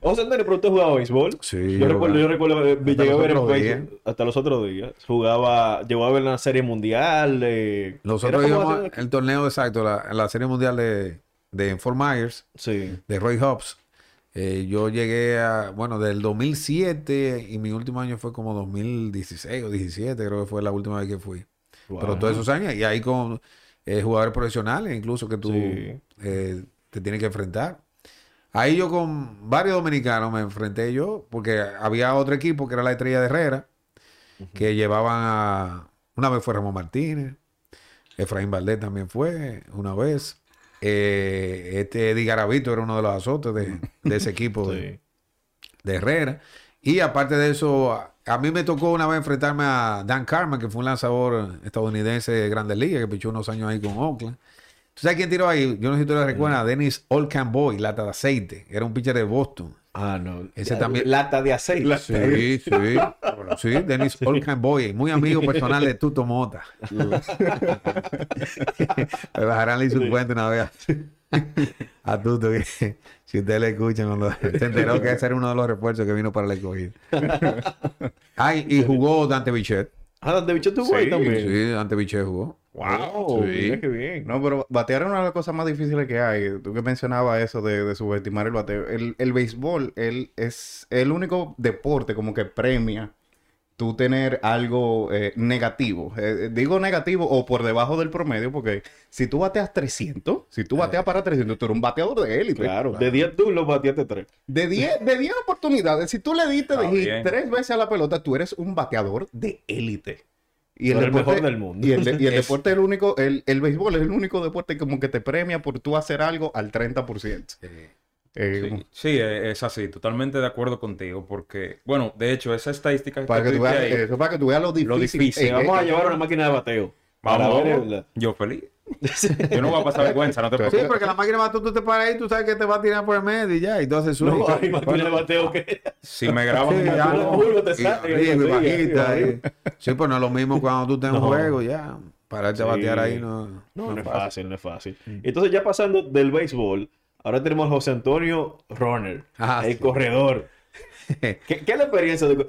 Speaker 1: José Antonio, pero usted jugaba béisbol.
Speaker 3: Sí,
Speaker 1: Yo recuerdo, yo recuerdo, llegué a ver
Speaker 3: otros
Speaker 1: béisbol hasta los otros días. Jugaba, llegó a ver la serie mundial. eh,
Speaker 3: Nosotros íbamos el torneo exacto, la, la serie mundial de, de Fort Myers,
Speaker 1: Sí.
Speaker 3: de Roy Hobbs. Eh, yo llegué a, bueno, del 2007 y mi último año fue como 2016 o 17, creo que fue la última vez que fui. Pero todos esos años, y ahí con eh, jugadores profesionales, incluso que tú
Speaker 1: Sí.
Speaker 3: eh, te tienes que enfrentar. Ahí yo con varios dominicanos me enfrenté yo, porque había otro equipo que era la Estrella de Herrera, que llevaban a... Una vez fue Ramón Martínez, Efraín Valdés también fue una vez. Eh, este Eddie Garavito era uno de los azotes de, de ese equipo de,
Speaker 1: Sí.
Speaker 3: de Herrera. Y aparte de eso, a, a mí me tocó una vez enfrentarme a Dan Carman, que fue un lanzador estadounidense de Grandes Ligas, que pichó unos años ahí con Oakland. ¿Tú sabes quién tiró ahí? Yo no sé si tú lo recuerdas, Dennis Olcamboy, lata de aceite. Era un pitcher de Boston.
Speaker 1: Ah, no.
Speaker 3: Ese
Speaker 1: Ya,
Speaker 3: también-
Speaker 1: Lata de aceite.
Speaker 3: Sí, sí. Sí, Dennis Olcamboy, muy amigo personal de Tuto Mota. Me bajarán y su cuenta una vez a Tuto. que si ustedes le escuchan, cuando se enteró que ese era uno de los refuerzos que vino para el escogido. Ay, y jugó Dante Bichet.
Speaker 1: Ah, donde bicho tuvo ahí
Speaker 2: Sí,
Speaker 1: también.
Speaker 3: Sí, Dante Bichet jugó.
Speaker 1: Wow,
Speaker 3: Sí.
Speaker 1: mira qué bien.
Speaker 2: No, pero batear es una de las cosas más difíciles que hay. Tú que mencionabas eso de, de subestimar el bateo. El, el béisbol él es el único deporte como que premia tú tener algo eh, negativo. Eh, digo negativo o por debajo del promedio porque si tú bateas 300, si tú bateas para 300, tú eres un bateador de élite.
Speaker 1: Claro, de 10 tú lo bateaste 3.
Speaker 2: De 10 de 10 oportunidades, si tú le diste de
Speaker 4: bien.
Speaker 2: tres veces a la pelota, tú eres un bateador de élite. Y
Speaker 1: el mejor del mundo.
Speaker 2: Y el, de- y el
Speaker 1: Es-
Speaker 2: deporte es el único, el, el béisbol es el único deporte como que te premia por tú hacer algo al 30%. Eh,
Speaker 4: Sí, sí, eh, es así, totalmente de acuerdo contigo, porque, bueno, de hecho, esa estadística
Speaker 2: para, que
Speaker 4: tú
Speaker 2: tú veas,
Speaker 4: ahí,
Speaker 2: eso para que tú veas lo difícil.
Speaker 4: difícil.
Speaker 2: Eh,
Speaker 1: Vamos
Speaker 2: eh,
Speaker 1: a llevar una máquina de bateo.
Speaker 4: Vamos, yo feliz. Yo no voy a pasar vergüenza, no te
Speaker 3: Sí,
Speaker 4: preocupes.
Speaker 3: porque la máquina va, tú, tú te paras ahí, tú sabes que te va a tirar por el medio y ya, y tú haces.
Speaker 1: No, hay máquina de bateo que.
Speaker 4: Si me graban,
Speaker 3: Sí, ya no.
Speaker 1: te sale,
Speaker 3: y
Speaker 1: sí,
Speaker 3: bajita,
Speaker 1: arriba,
Speaker 3: y- Sí, pues no es lo mismo cuando tú estás en un
Speaker 1: No.
Speaker 3: juego, ya. Pararte a
Speaker 1: Sí.
Speaker 3: batear ahí no,
Speaker 1: No, no es fácil, no es fácil. Entonces, ya pasando del béisbol, ahora tenemos a José Antonio Runner,
Speaker 3: Ah,
Speaker 1: el
Speaker 3: sí.
Speaker 1: corredor. ¿Qué, qué es la experiencia? De,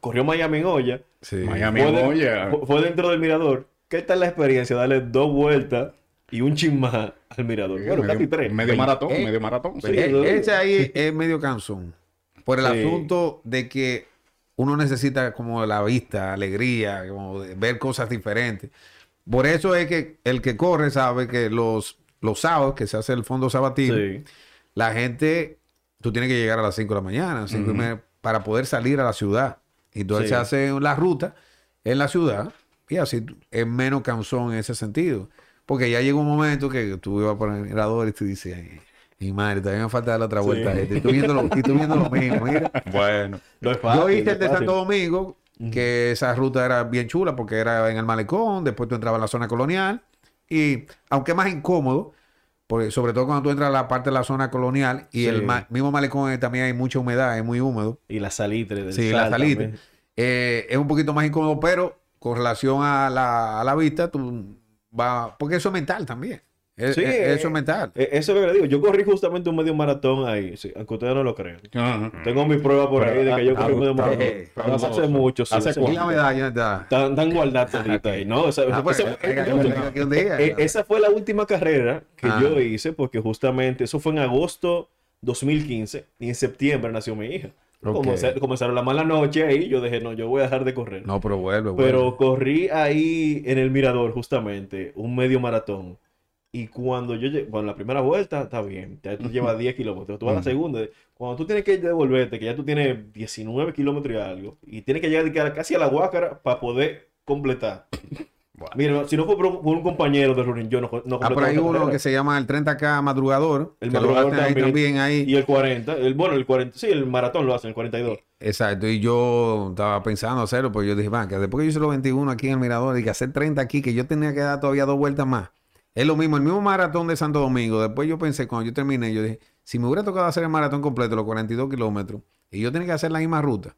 Speaker 1: corrió Miami en olla.
Speaker 3: Sí.
Speaker 2: Miami
Speaker 1: Fue, de-
Speaker 2: olla.
Speaker 1: fue- fue dentro del mirador. ¿Qué tal la experiencia? Darle dos vueltas y un chin más al mirador. Bueno,
Speaker 2: medio,
Speaker 1: casi tres.
Speaker 2: medio maratón,
Speaker 3: Eh,
Speaker 2: medio maratón.
Speaker 1: sí.
Speaker 3: E- Ese ahí es medio cansón. Por el
Speaker 1: Sí.
Speaker 3: asunto de que uno necesita como la vista, alegría, como de ver cosas diferentes. Por eso es que el que corre sabe que los, los sábados, que se hace el fondo sabatino,
Speaker 1: Sí.
Speaker 3: la gente, tú tienes que llegar a las 5 de la mañana, cinco y media, para poder salir a la ciudad. Y entonces
Speaker 1: Sí.
Speaker 3: se hace la ruta en la ciudad y así es menos cansón en ese sentido. Porque ya llega un momento que tú ibas por el mirador y tú dices, "Ay, mi madre, todavía me falta dar la otra vuelta. a este". Viendo lo, y tú viendo lo mismo. Mira.
Speaker 4: Bueno,
Speaker 1: No es fácil.
Speaker 3: Yo hice el de. Santo Domingo, que esa ruta era bien chula porque era en el malecón, después tú entrabas a la zona colonial y aunque es más incómodo, porque sobre todo cuando tú entras a la parte de la zona colonial y
Speaker 1: Sí.
Speaker 3: el ma- mismo malecón también hay mucha humedad, es muy húmedo.
Speaker 1: Y la salitre del
Speaker 3: Sí,
Speaker 1: sal
Speaker 3: la
Speaker 1: también.
Speaker 3: Eh, es un poquito más incómodo, pero con relación a la, a la vista, tú vas, porque eso es mental también. Es-
Speaker 1: Sí,
Speaker 3: es-
Speaker 1: eh,
Speaker 3: eso es mental.
Speaker 1: Eh, Eso es lo que le digo. Yo corrí justamente un medio maratón ahí, sí, aunque ustedes no lo crean.
Speaker 2: Ajá.
Speaker 1: Tengo mi prueba por ahí de que yo
Speaker 2: ah,
Speaker 1: corrí un medio
Speaker 2: ah,
Speaker 1: maratón.
Speaker 3: eh,
Speaker 1: Pero hace mucho, sí.
Speaker 2: ¿Hace cuánto?
Speaker 3: la medalla está.
Speaker 1: Están, están guardadas toditas ahí, ¿no? Esa, eh, eh, fue la última carrera que
Speaker 3: Ah.
Speaker 1: yo hice porque justamente eso fue en agosto 2015 y en septiembre nació mi hija.
Speaker 3: Ok.
Speaker 1: Comenza- Comenzaron la mala noche ahí. Yo dije, no, yo voy a dejar de correr.
Speaker 3: No, pero vuelve, vuelve.
Speaker 1: Pero corrí ahí en el mirador, justamente, un medio maratón. Y cuando yo llegué, bueno, la primera vuelta está bien, ya tú llevas 10 kilómetros. Tú vas a la segunda, cuando tú tienes que devolverte, que ya tú tienes 19 kilómetros y algo, y tienes que llegar casi a la Huácara para poder completar. Mira, si no fue por, por un compañero de running, yo no, no
Speaker 3: Ah, por ahí uno
Speaker 1: carrera.
Speaker 3: que se llama el 30K madrugador.
Speaker 1: El madrugador
Speaker 3: hacen ahí
Speaker 1: también.
Speaker 3: también ahí.
Speaker 1: Y el 40, el, bueno, el 40, sí, el maratón lo hacen, el 42.
Speaker 3: Exacto, y yo estaba pensando hacerlo, pero yo dije, va, que después que yo hice los 21 aquí en el Mirador y que hacer 30 aquí, que yo tenía que dar todavía dos vueltas más. Es lo mismo, el mismo maratón de Santo Domingo. Después yo pensé, cuando yo terminé, yo dije, si me hubiera tocado hacer el maratón completo, los 42 kilómetros, y yo tenía que hacer la misma ruta.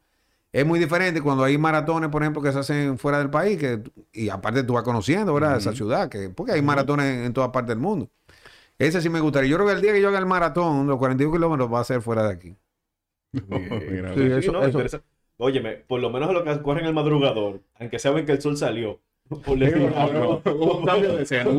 Speaker 3: Es muy diferente cuando hay maratones, por ejemplo, que se hacen fuera del país, que, y aparte tú vas conociendo, ¿verdad? Esa ciudad, que, porque hay maratones en, en todas partes del mundo. Ese sí me gustaría. Yo creo que el día que yo haga el maratón, los 42 kilómetros, va a ser fuera de aquí.
Speaker 2: Mira,
Speaker 3: Sí, eso-
Speaker 1: no,
Speaker 3: eso-.
Speaker 1: Óyeme, por lo menos lo que corren el madrugador, aunque saben que el sol salió.
Speaker 2: Un cambio de escena,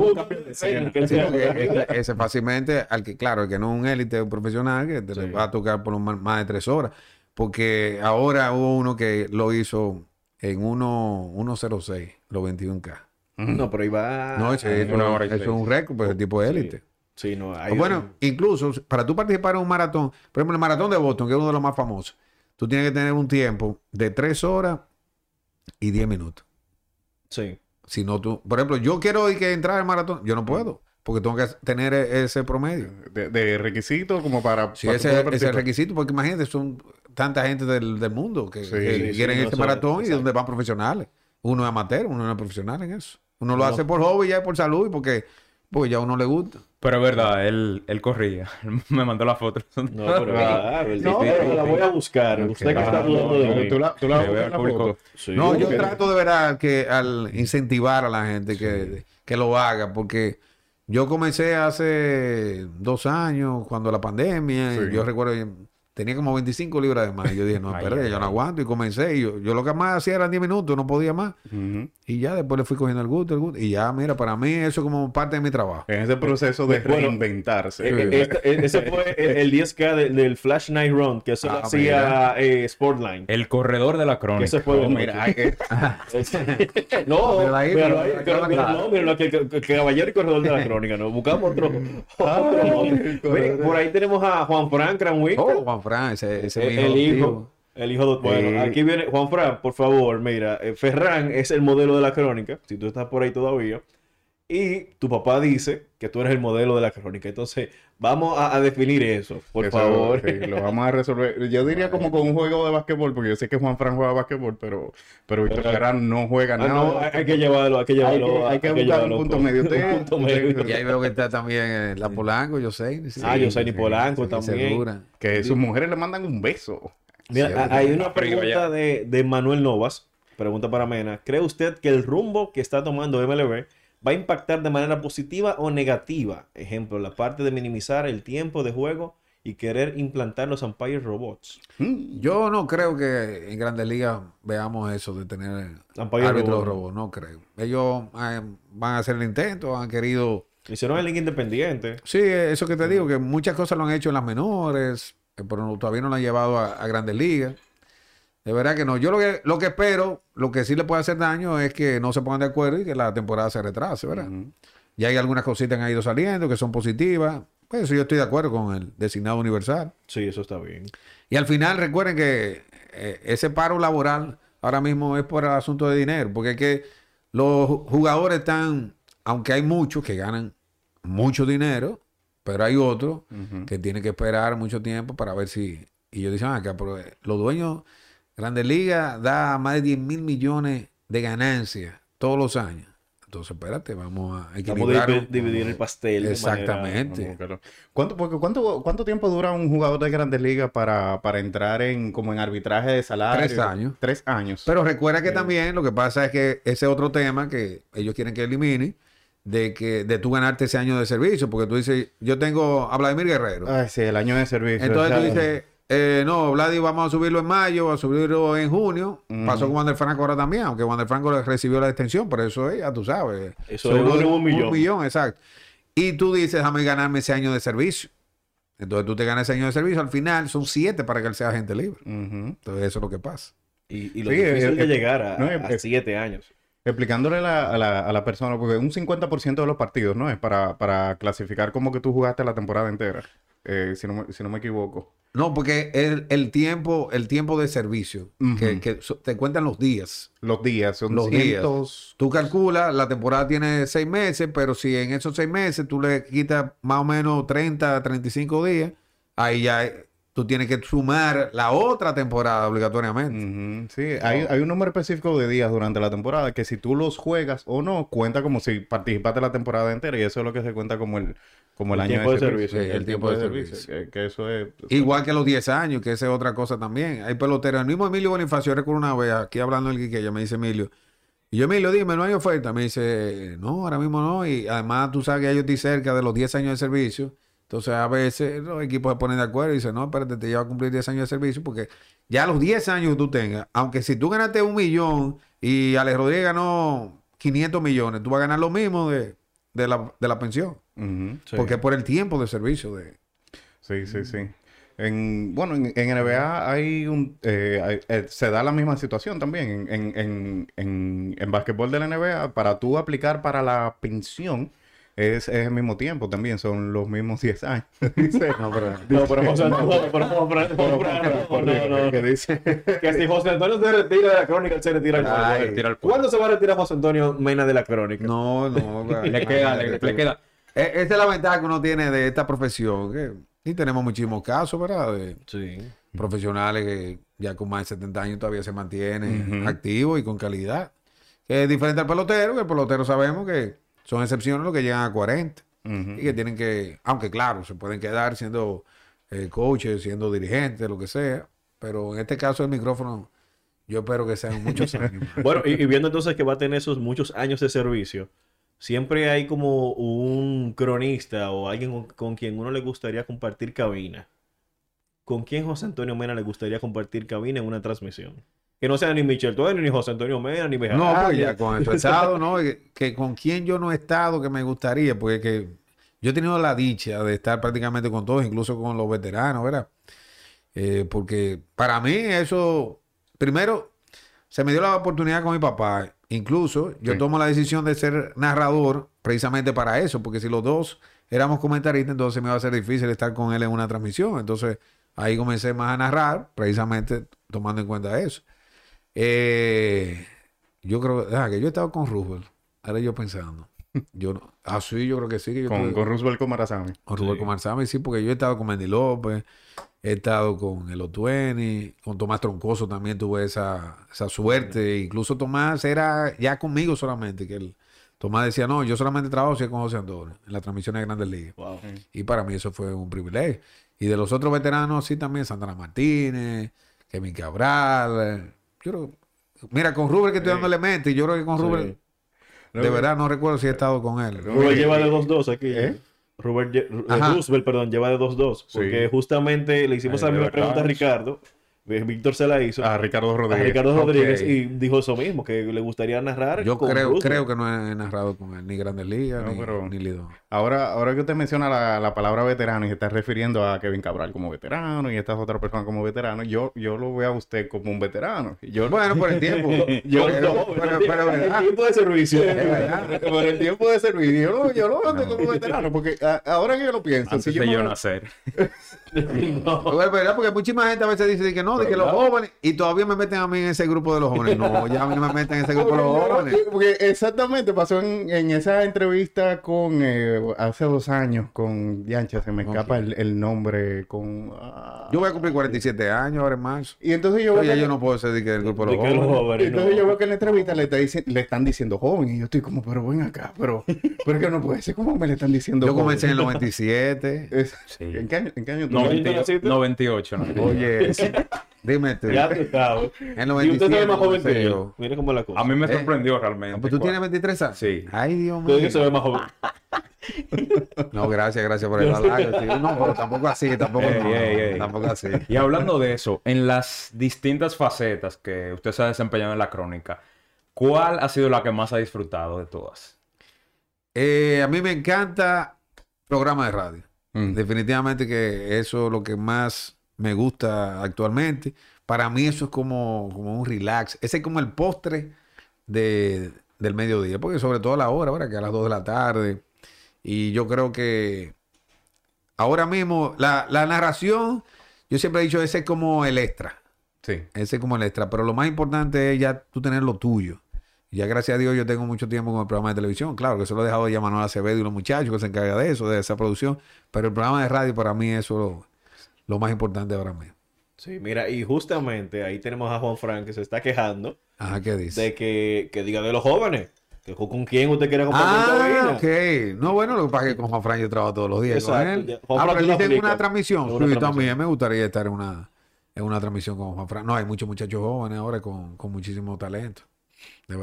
Speaker 3: ese, fácilmente, al que, claro, el que no es un élite un profesional, que te
Speaker 1: Sí.
Speaker 3: va a tocar por más, de tres horas. Porque ahora hubo uno que lo hizo en 1 1.06, los 21K.
Speaker 1: No, pero iba.
Speaker 3: no, ese, eso,
Speaker 4: una hora
Speaker 3: eso es un récord, pues el tipo de
Speaker 1: Sí.
Speaker 3: élite.
Speaker 1: Sí, no. hay-
Speaker 3: Bueno, incluso para tú participar en un maratón, por ejemplo, el maratón de Boston, que es uno de los más famosos, tú tienes que tener un tiempo de 3 horas y 10 minutos.
Speaker 1: Sí.
Speaker 3: Si no tú, por ejemplo, yo quiero ir que entrar al maratón, yo no puedo, porque tengo que tener e- ese promedio.
Speaker 2: De, de requisito como para...
Speaker 3: Sí,
Speaker 2: para
Speaker 3: ese, requisito, porque imagínate, son tanta gente del, del mundo que,
Speaker 2: Sí,
Speaker 3: que
Speaker 2: sí,
Speaker 3: quieren
Speaker 1: sí,
Speaker 3: este
Speaker 1: no
Speaker 3: maratón y donde van profesionales. Uno es amateur, uno no es profesional en eso. Uno lo
Speaker 1: No.
Speaker 3: hace por hobby, ya por salud y porque, porque ya a uno le gusta.
Speaker 4: Pero es verdad, él, él corría. Me mandó la foto.
Speaker 1: No, pero verdad.
Speaker 2: No,
Speaker 1: Pero la voy a buscar. Usted que está
Speaker 2: Ah,
Speaker 1: dudando de mí.
Speaker 2: Tú la, tú la buscas la foto.
Speaker 1: Sí.
Speaker 3: No, yo
Speaker 2: que-
Speaker 3: trato de verdad que al incentivar a la gente que, que lo haga, porque yo comencé hace dos años, cuando la pandemia, y yo recuerdo, tenía como 25 libras de más. Y yo dije, no, espérate, yo no aguanto. Y comencé, y yo, yo lo que más hacía eran 10 minutos, no podía más. Y ya después le fui cogiendo el gusto, el gusto. Y ya, mira, para mí eso es como parte de mi trabajo.
Speaker 2: En ese proceso de
Speaker 1: Bueno,
Speaker 2: reinventarse.
Speaker 1: Eh, eh, este- eh, ese fue el, el 10K de- del Flash Night Run, que eso lo
Speaker 3: Ah,
Speaker 1: hacía eh, Sportline.
Speaker 4: El corredor de la
Speaker 1: Que
Speaker 4: crónica.
Speaker 1: ese fue
Speaker 2: Oh, mira, eh,
Speaker 1: No,
Speaker 3: Míralo ahí,
Speaker 1: míralo. no, el, el caballero y corredor de la crónica, ¿no? Buscamos otro. Mire, por ahí tenemos a Juan Frank Cranwick.
Speaker 3: Oh, Juan Fran, ese, ese
Speaker 1: el,
Speaker 3: es mi
Speaker 1: el hijo. El hijo de... Bueno,
Speaker 2: Eh.
Speaker 1: aquí viene Juan Fran, por favor, mira, eh, Ferran es el modelo de la crónica, si tú estás por ahí todavía, y tu papá dice que tú eres el modelo de la crónica. Entonces, vamos a, a definir eso, por
Speaker 2: eso,
Speaker 1: favor.
Speaker 2: sí, lo vamos a resolver. Yo diría como con un juego de básquetbol, porque yo sé que Juan Fran juega básquetbol, pero, pero Víctor Ferran no juega
Speaker 1: Ah,
Speaker 2: nada.
Speaker 1: no, hay, hay que llevarlo, hay que
Speaker 2: Hay
Speaker 1: llevarlo.
Speaker 2: que- hay que buscar un punto medio.
Speaker 1: un
Speaker 2: Usted-
Speaker 1: punto medio.
Speaker 3: Y ahí veo que está también eh, la Polanco, yo sé.
Speaker 1: Ah, Yoseni Polanco también.
Speaker 3: Segura.
Speaker 2: Que sus mujeres le mandan un beso.
Speaker 1: Mira,
Speaker 3: Sí,
Speaker 1: hay una pregunta de, de Manuel Novas, pregunta para Mena. ¿Cree usted que el rumbo que está tomando MLB va a impactar de manera positiva o negativa? Ejemplo, la parte de minimizar el tiempo de juego y querer implantar los umpire robots.
Speaker 2: Mm.
Speaker 3: Yo no creo que en Grandes Ligas veamos eso de tener
Speaker 1: Umpire
Speaker 3: árbitros
Speaker 1: robot.
Speaker 3: robots, no creo. Ellos eh, van a hacer el intento, han querido...
Speaker 1: Hicieron el link independiente.
Speaker 3: Sí, eso que te digo, que muchas cosas lo han hecho en las menores, eh, pero todavía no lo han llevado a, a Grandes Ligas. De verdad que no. Yo lo que, lo que espero, lo que sí le puede hacer daño es que no se pongan de acuerdo y que la temporada se retrase, ¿verdad?
Speaker 2: Ujú.
Speaker 3: Ya hay algunas cositas que han ido saliendo que son positivas. Pues eso yo estoy de acuerdo con el designado universal.
Speaker 1: Sí, eso está bien.
Speaker 3: Y al final recuerden que eh, ese paro laboral ahora mismo es por el asunto de dinero, porque es que los jugadores están, aunque hay muchos que ganan mucho dinero, pero hay otros que tienen que esperar mucho tiempo para ver si... Y yo dicen, pero eh, los dueños, Grandes Ligas da más de 10 mil millones de ganancias todos los años. Entonces, espérate, vamos a
Speaker 1: Vamos a
Speaker 3: equilibrar.
Speaker 1: divi- dividir el pastel. de manera-
Speaker 3: Exactamente.
Speaker 2: ¿Cuánto, porque cuánto, ¿Cuánto tiempo dura un jugador de Grandes Ligas para, para entrar en como en arbitraje de salario?
Speaker 3: Tres años.
Speaker 2: Tres años.
Speaker 3: Pero recuerda que también lo que pasa es que ese otro tema que ellos quieren que elimine, de que de tú ganarte ese año de servicio, porque tú dices, yo tengo a Vladimir Guerrero.
Speaker 2: Ay, sí, el año de servicio.
Speaker 3: Entonces tú dices, eh, no, Vladi, vamos a subirlo en mayo, a subirlo en junio. Pasó con Wander Franco ahora también, aunque Wander Franco le recibió la extensión, pero eso es, ya tú sabes.
Speaker 1: Eso es en un millón.
Speaker 3: Un millón, exacto. Y tú dices, déjame ganarme ese año de servicio. Entonces tú te ganas ese año de servicio, al final son siete para que él sea agente libre. Entonces eso es lo que pasa.
Speaker 1: Y, y lo
Speaker 2: Sí,
Speaker 1: difícil
Speaker 2: es-
Speaker 1: de llegar a,
Speaker 2: no, es-
Speaker 1: a siete años.
Speaker 2: Explicándole la- a, la, a la persona, porque un 50% de los partidos, ¿no? Es para, para clasificar como que tú jugaste la temporada entera, eh, si, no me, si no me equivoco.
Speaker 3: No, porque el, el tiempo, el tiempo de servicio, que, que so- te cuentan los días.
Speaker 2: Los días, son
Speaker 3: Los días. Tú calculas, la temporada tiene seis meses, pero si en esos seis meses tú le quitas más o menos 30, 35 días, ahí ya tú tienes que sumar la otra temporada obligatoriamente.
Speaker 2: Sí, hay, hay un número específico de días durante la temporada que si tú los juegas o no, cuenta como si participaste la temporada entera y eso es lo que se cuenta como el, como el,
Speaker 1: El
Speaker 2: año
Speaker 1: tiempo de
Speaker 2: servicio.
Speaker 1: servicio.
Speaker 3: Sí, el tiempo de servicio.
Speaker 2: Que, que eso es...
Speaker 3: Igual que los 10 años, que esa es otra cosa también. Hay peloteros. El mismo Emilio Bonifacio, yo recuerdo una vez aquí hablando el Quiqueya, me dice Emilio. Y yo, Emilio, dime, ¿no hay oferta? Me dice, no, ahora mismo no. Y además tú sabes que ya yo estoy cerca de los 10 años de servicio. Entonces a veces los equipos se ponen de acuerdo y dicen, no, espérate, te lleva a cumplir 10 años de servicio porque ya los 10 años que tú tengas, aunque si tú ganaste un millón y Alex Rodríguez ganó 500 millones, tú vas a ganar lo mismo de, de la, de la pensión.
Speaker 1: Sí.
Speaker 3: Porque es por el tiempo de servicio de...
Speaker 2: Sí, sí, sí. En, bueno, en, en NBA hay un, eh, hay- eh, se da la misma situación también. En, en, en, en, en básquetbol de la NBA, para tú aplicar para la pensión, es, es el mismo tiempo también, son los mismos 10 años. Dice,
Speaker 3: No, pero...
Speaker 1: No, pero José Antonio, pero no, pero- no, no, no, no.
Speaker 2: que dice,
Speaker 1: Que si José Antonio se retira de la crónica, él se retira al
Speaker 3: Ay.
Speaker 1: ¿Cuándo se va a retirar José Antonio Mena de la crónica?
Speaker 3: No, no.
Speaker 4: Le queda, le, le queda.
Speaker 3: E- Esa es la ventaja que uno tiene de esta profesión. Que, y tenemos muchísimos casos, ¿verdad? De
Speaker 1: Sí.
Speaker 3: profesionales que ya con más de 70 años todavía se mantienen activos y con calidad. Que es diferente al pelotero, que el pelotero sabemos que son excepciones los que llegan a 40
Speaker 2: Ujú.
Speaker 3: y que tienen que, aunque claro, se pueden quedar siendo eh, coaches, siendo dirigentes, lo que sea. Pero en este caso el micrófono, yo espero que sean muchos años.
Speaker 1: Bueno, y, y viendo entonces que va a tener esos muchos años de servicio, siempre hay como un cronista o alguien con, con quien uno le gustaría compartir cabina. ¿Con quién José Antonio Mena le gustaría compartir cabina en una transmisión? Que no sea ni Michel Tueno, ni José Antonio Mena, ni Bejarano.
Speaker 3: No, pues ya con el estado, ¿no? Que, que con quien yo no he estado que me gustaría, porque que yo he tenido la dicha de estar prácticamente con todos, incluso con los veteranos, ¿verdad? Eh, porque para mí eso, primero, se me dio la oportunidad con mi papá. Incluso yo
Speaker 2: Sí.
Speaker 3: tomo la decisión de ser narrador precisamente para eso, porque si los dos éramos comentaristas, entonces me iba a ser difícil estar con él en una transmisión. Entonces ahí comencé más a narrar, precisamente tomando en cuenta eso. Eh, yo creo ah, que yo he estado con Rubel. Ahora yo pensando. Yo no. Ah, sí, yo creo que sí. Que yo
Speaker 2: con,
Speaker 3: tuve-
Speaker 2: con Roosevelt Comarazami.
Speaker 3: con Rubén Comarzami, sí, porque yo he estado con Mendy López, he estado con el Otueni, con Tomás Troncoso también tuve esa, esa suerte. Incluso Tomás era ya conmigo solamente, que él, Tomás decía, no, yo solamente trabajo si es con José Antonio, en las transmisiones de Grandes Ligas.
Speaker 1: Wow.
Speaker 3: Y para mí eso fue un privilegio. Y de los otros veteranos, sí, también Santana Martínez, Kevin Cabral. Yo creo, mira, con Rubén que estoy dándole mente, y yo creo que con
Speaker 1: Sí.
Speaker 3: Rubén, de verdad no recuerdo si he estado con él.
Speaker 1: Rubén lleva de 2-2 aquí.
Speaker 2: ¿Eh?
Speaker 1: Robert. Roosevelt, perdón, lleva de 2-2. Porque justamente le hicimos
Speaker 4: Ahí
Speaker 1: la misma pregunta a. Ricardo. Víctor se la hizo.
Speaker 2: A Ricardo
Speaker 1: a
Speaker 2: Rodríguez.
Speaker 1: Ricardo Rodríguez y dijo eso mismo, que le gustaría narrar.
Speaker 3: Yo
Speaker 1: con
Speaker 3: creo, creo que no he narrado con él, ni Grandes Ligas,
Speaker 2: No,
Speaker 3: ni,
Speaker 2: pero-
Speaker 3: ni Lidón.
Speaker 2: Ahora, ahora que usted menciona la, la palabra veterano y se está refiriendo a Kevin Cabral como veterano y estas otras personas como veterano, yo, yo lo veo a usted como un veterano. Yo,
Speaker 3: Bueno, por el tiempo.
Speaker 1: Yo
Speaker 3: pero,
Speaker 1: no,
Speaker 3: pero-
Speaker 1: el
Speaker 3: pero, ¿verdad?
Speaker 1: tiempo de servicio.
Speaker 2: por el tiempo de servicio, yo lo, yo lo veo a usted como veterano, porque a- ahora que yo lo pienso,
Speaker 4: Antes
Speaker 2: si yo
Speaker 4: de yo nacer.
Speaker 1: No.
Speaker 3: Bueno, ¿verdad? Porque muchísima gente a veces dice que no, de que los jóvenes, y todavía me meten a mí en ese grupo de los jóvenes. No, ya a mí no me meten en ese grupo de los jóvenes.
Speaker 2: Porque exactamente pasó en, en esa entrevista con eh, hace dos años con Yancha, se me escapa el, el nombre con ah.
Speaker 3: Yo voy a cumplir 47 años ahora en marzo.
Speaker 2: y entonces yo veo
Speaker 3: ya
Speaker 2: que-
Speaker 3: yo no puedo ser de que del grupo de
Speaker 1: De
Speaker 3: los jóvenes.
Speaker 2: entonces
Speaker 1: no.
Speaker 2: yo veo que en la entrevista le, está le están diciendo joven y yo estoy como pero ven acá pero pero que no puede ser como me le están diciendo
Speaker 3: Yo
Speaker 2: joven?
Speaker 3: comencé en el 97.
Speaker 2: Es-
Speaker 4: Sí.
Speaker 2: ¿En qué año, en qué año tú?
Speaker 1: No,
Speaker 4: 90
Speaker 1: naciste?
Speaker 4: 98, ¿no?
Speaker 3: Oye, dime tú.
Speaker 1: Ya tú sabes.
Speaker 3: En
Speaker 1: Y usted se
Speaker 3: 97
Speaker 1: ve más joven que yo.
Speaker 3: yo.
Speaker 1: Mire cómo la cosa.
Speaker 4: A mí me
Speaker 3: Eh.
Speaker 4: sorprendió realmente.
Speaker 3: Pues tú tienes 23 años.
Speaker 4: Sí.
Speaker 3: Ay, Dios mío.
Speaker 1: se ve más joven.
Speaker 3: No, gracias, gracias por el halago. No, pero tampoco así, tampoco,
Speaker 4: Ey,
Speaker 3: no,
Speaker 4: ey, ey.
Speaker 3: tampoco así.
Speaker 4: Y hablando de eso, en las distintas facetas que usted se ha desempeñado en la crónica, ¿cuál ha sido la que más ha disfrutado de todas?
Speaker 3: Eh, a mí me encanta programa de radio.
Speaker 2: Mm.
Speaker 3: Definitivamente que eso es lo que más me gusta actualmente. Para mí eso es como, como un relax. Ese es como el postre de, del mediodía. Porque sobre todo a la hora, ahora que a las 2 de la tarde. Y yo creo que ahora mismo la, la narración, yo siempre he dicho, ese es como el extra.
Speaker 4: Sí.
Speaker 3: Ese es como el extra. Pero lo más importante es ya tú tener lo tuyo. Ya gracias a Dios yo tengo mucho tiempo con el programa de televisión. Claro que eso lo he dejado ya Manuel Acevedo y los muchachos que se encargan de eso, de esa producción. Pero el programa de radio para mí eso es lo, más importante ahora mismo.
Speaker 1: Sí, mira, y justamente ahí tenemos a Juan Frank que se está quejando
Speaker 3: Ajá, ¿qué dice?
Speaker 1: de que, que diga de los jóvenes. Que con quién usted quiere compartir
Speaker 3: Ah, ok. No, bueno, lo que pasa es que con Juan Fran yo trabajo todos los días con
Speaker 1: Exacto, tú
Speaker 3: él
Speaker 1: lo
Speaker 3: tiene
Speaker 1: aplicas.
Speaker 3: una transmisión.
Speaker 1: En
Speaker 3: Sí,
Speaker 1: una
Speaker 3: también me gustaría estar en una, en una transmisión con Juan Fran. No, hay muchos muchachos jóvenes ahora con, con muchísimo talento.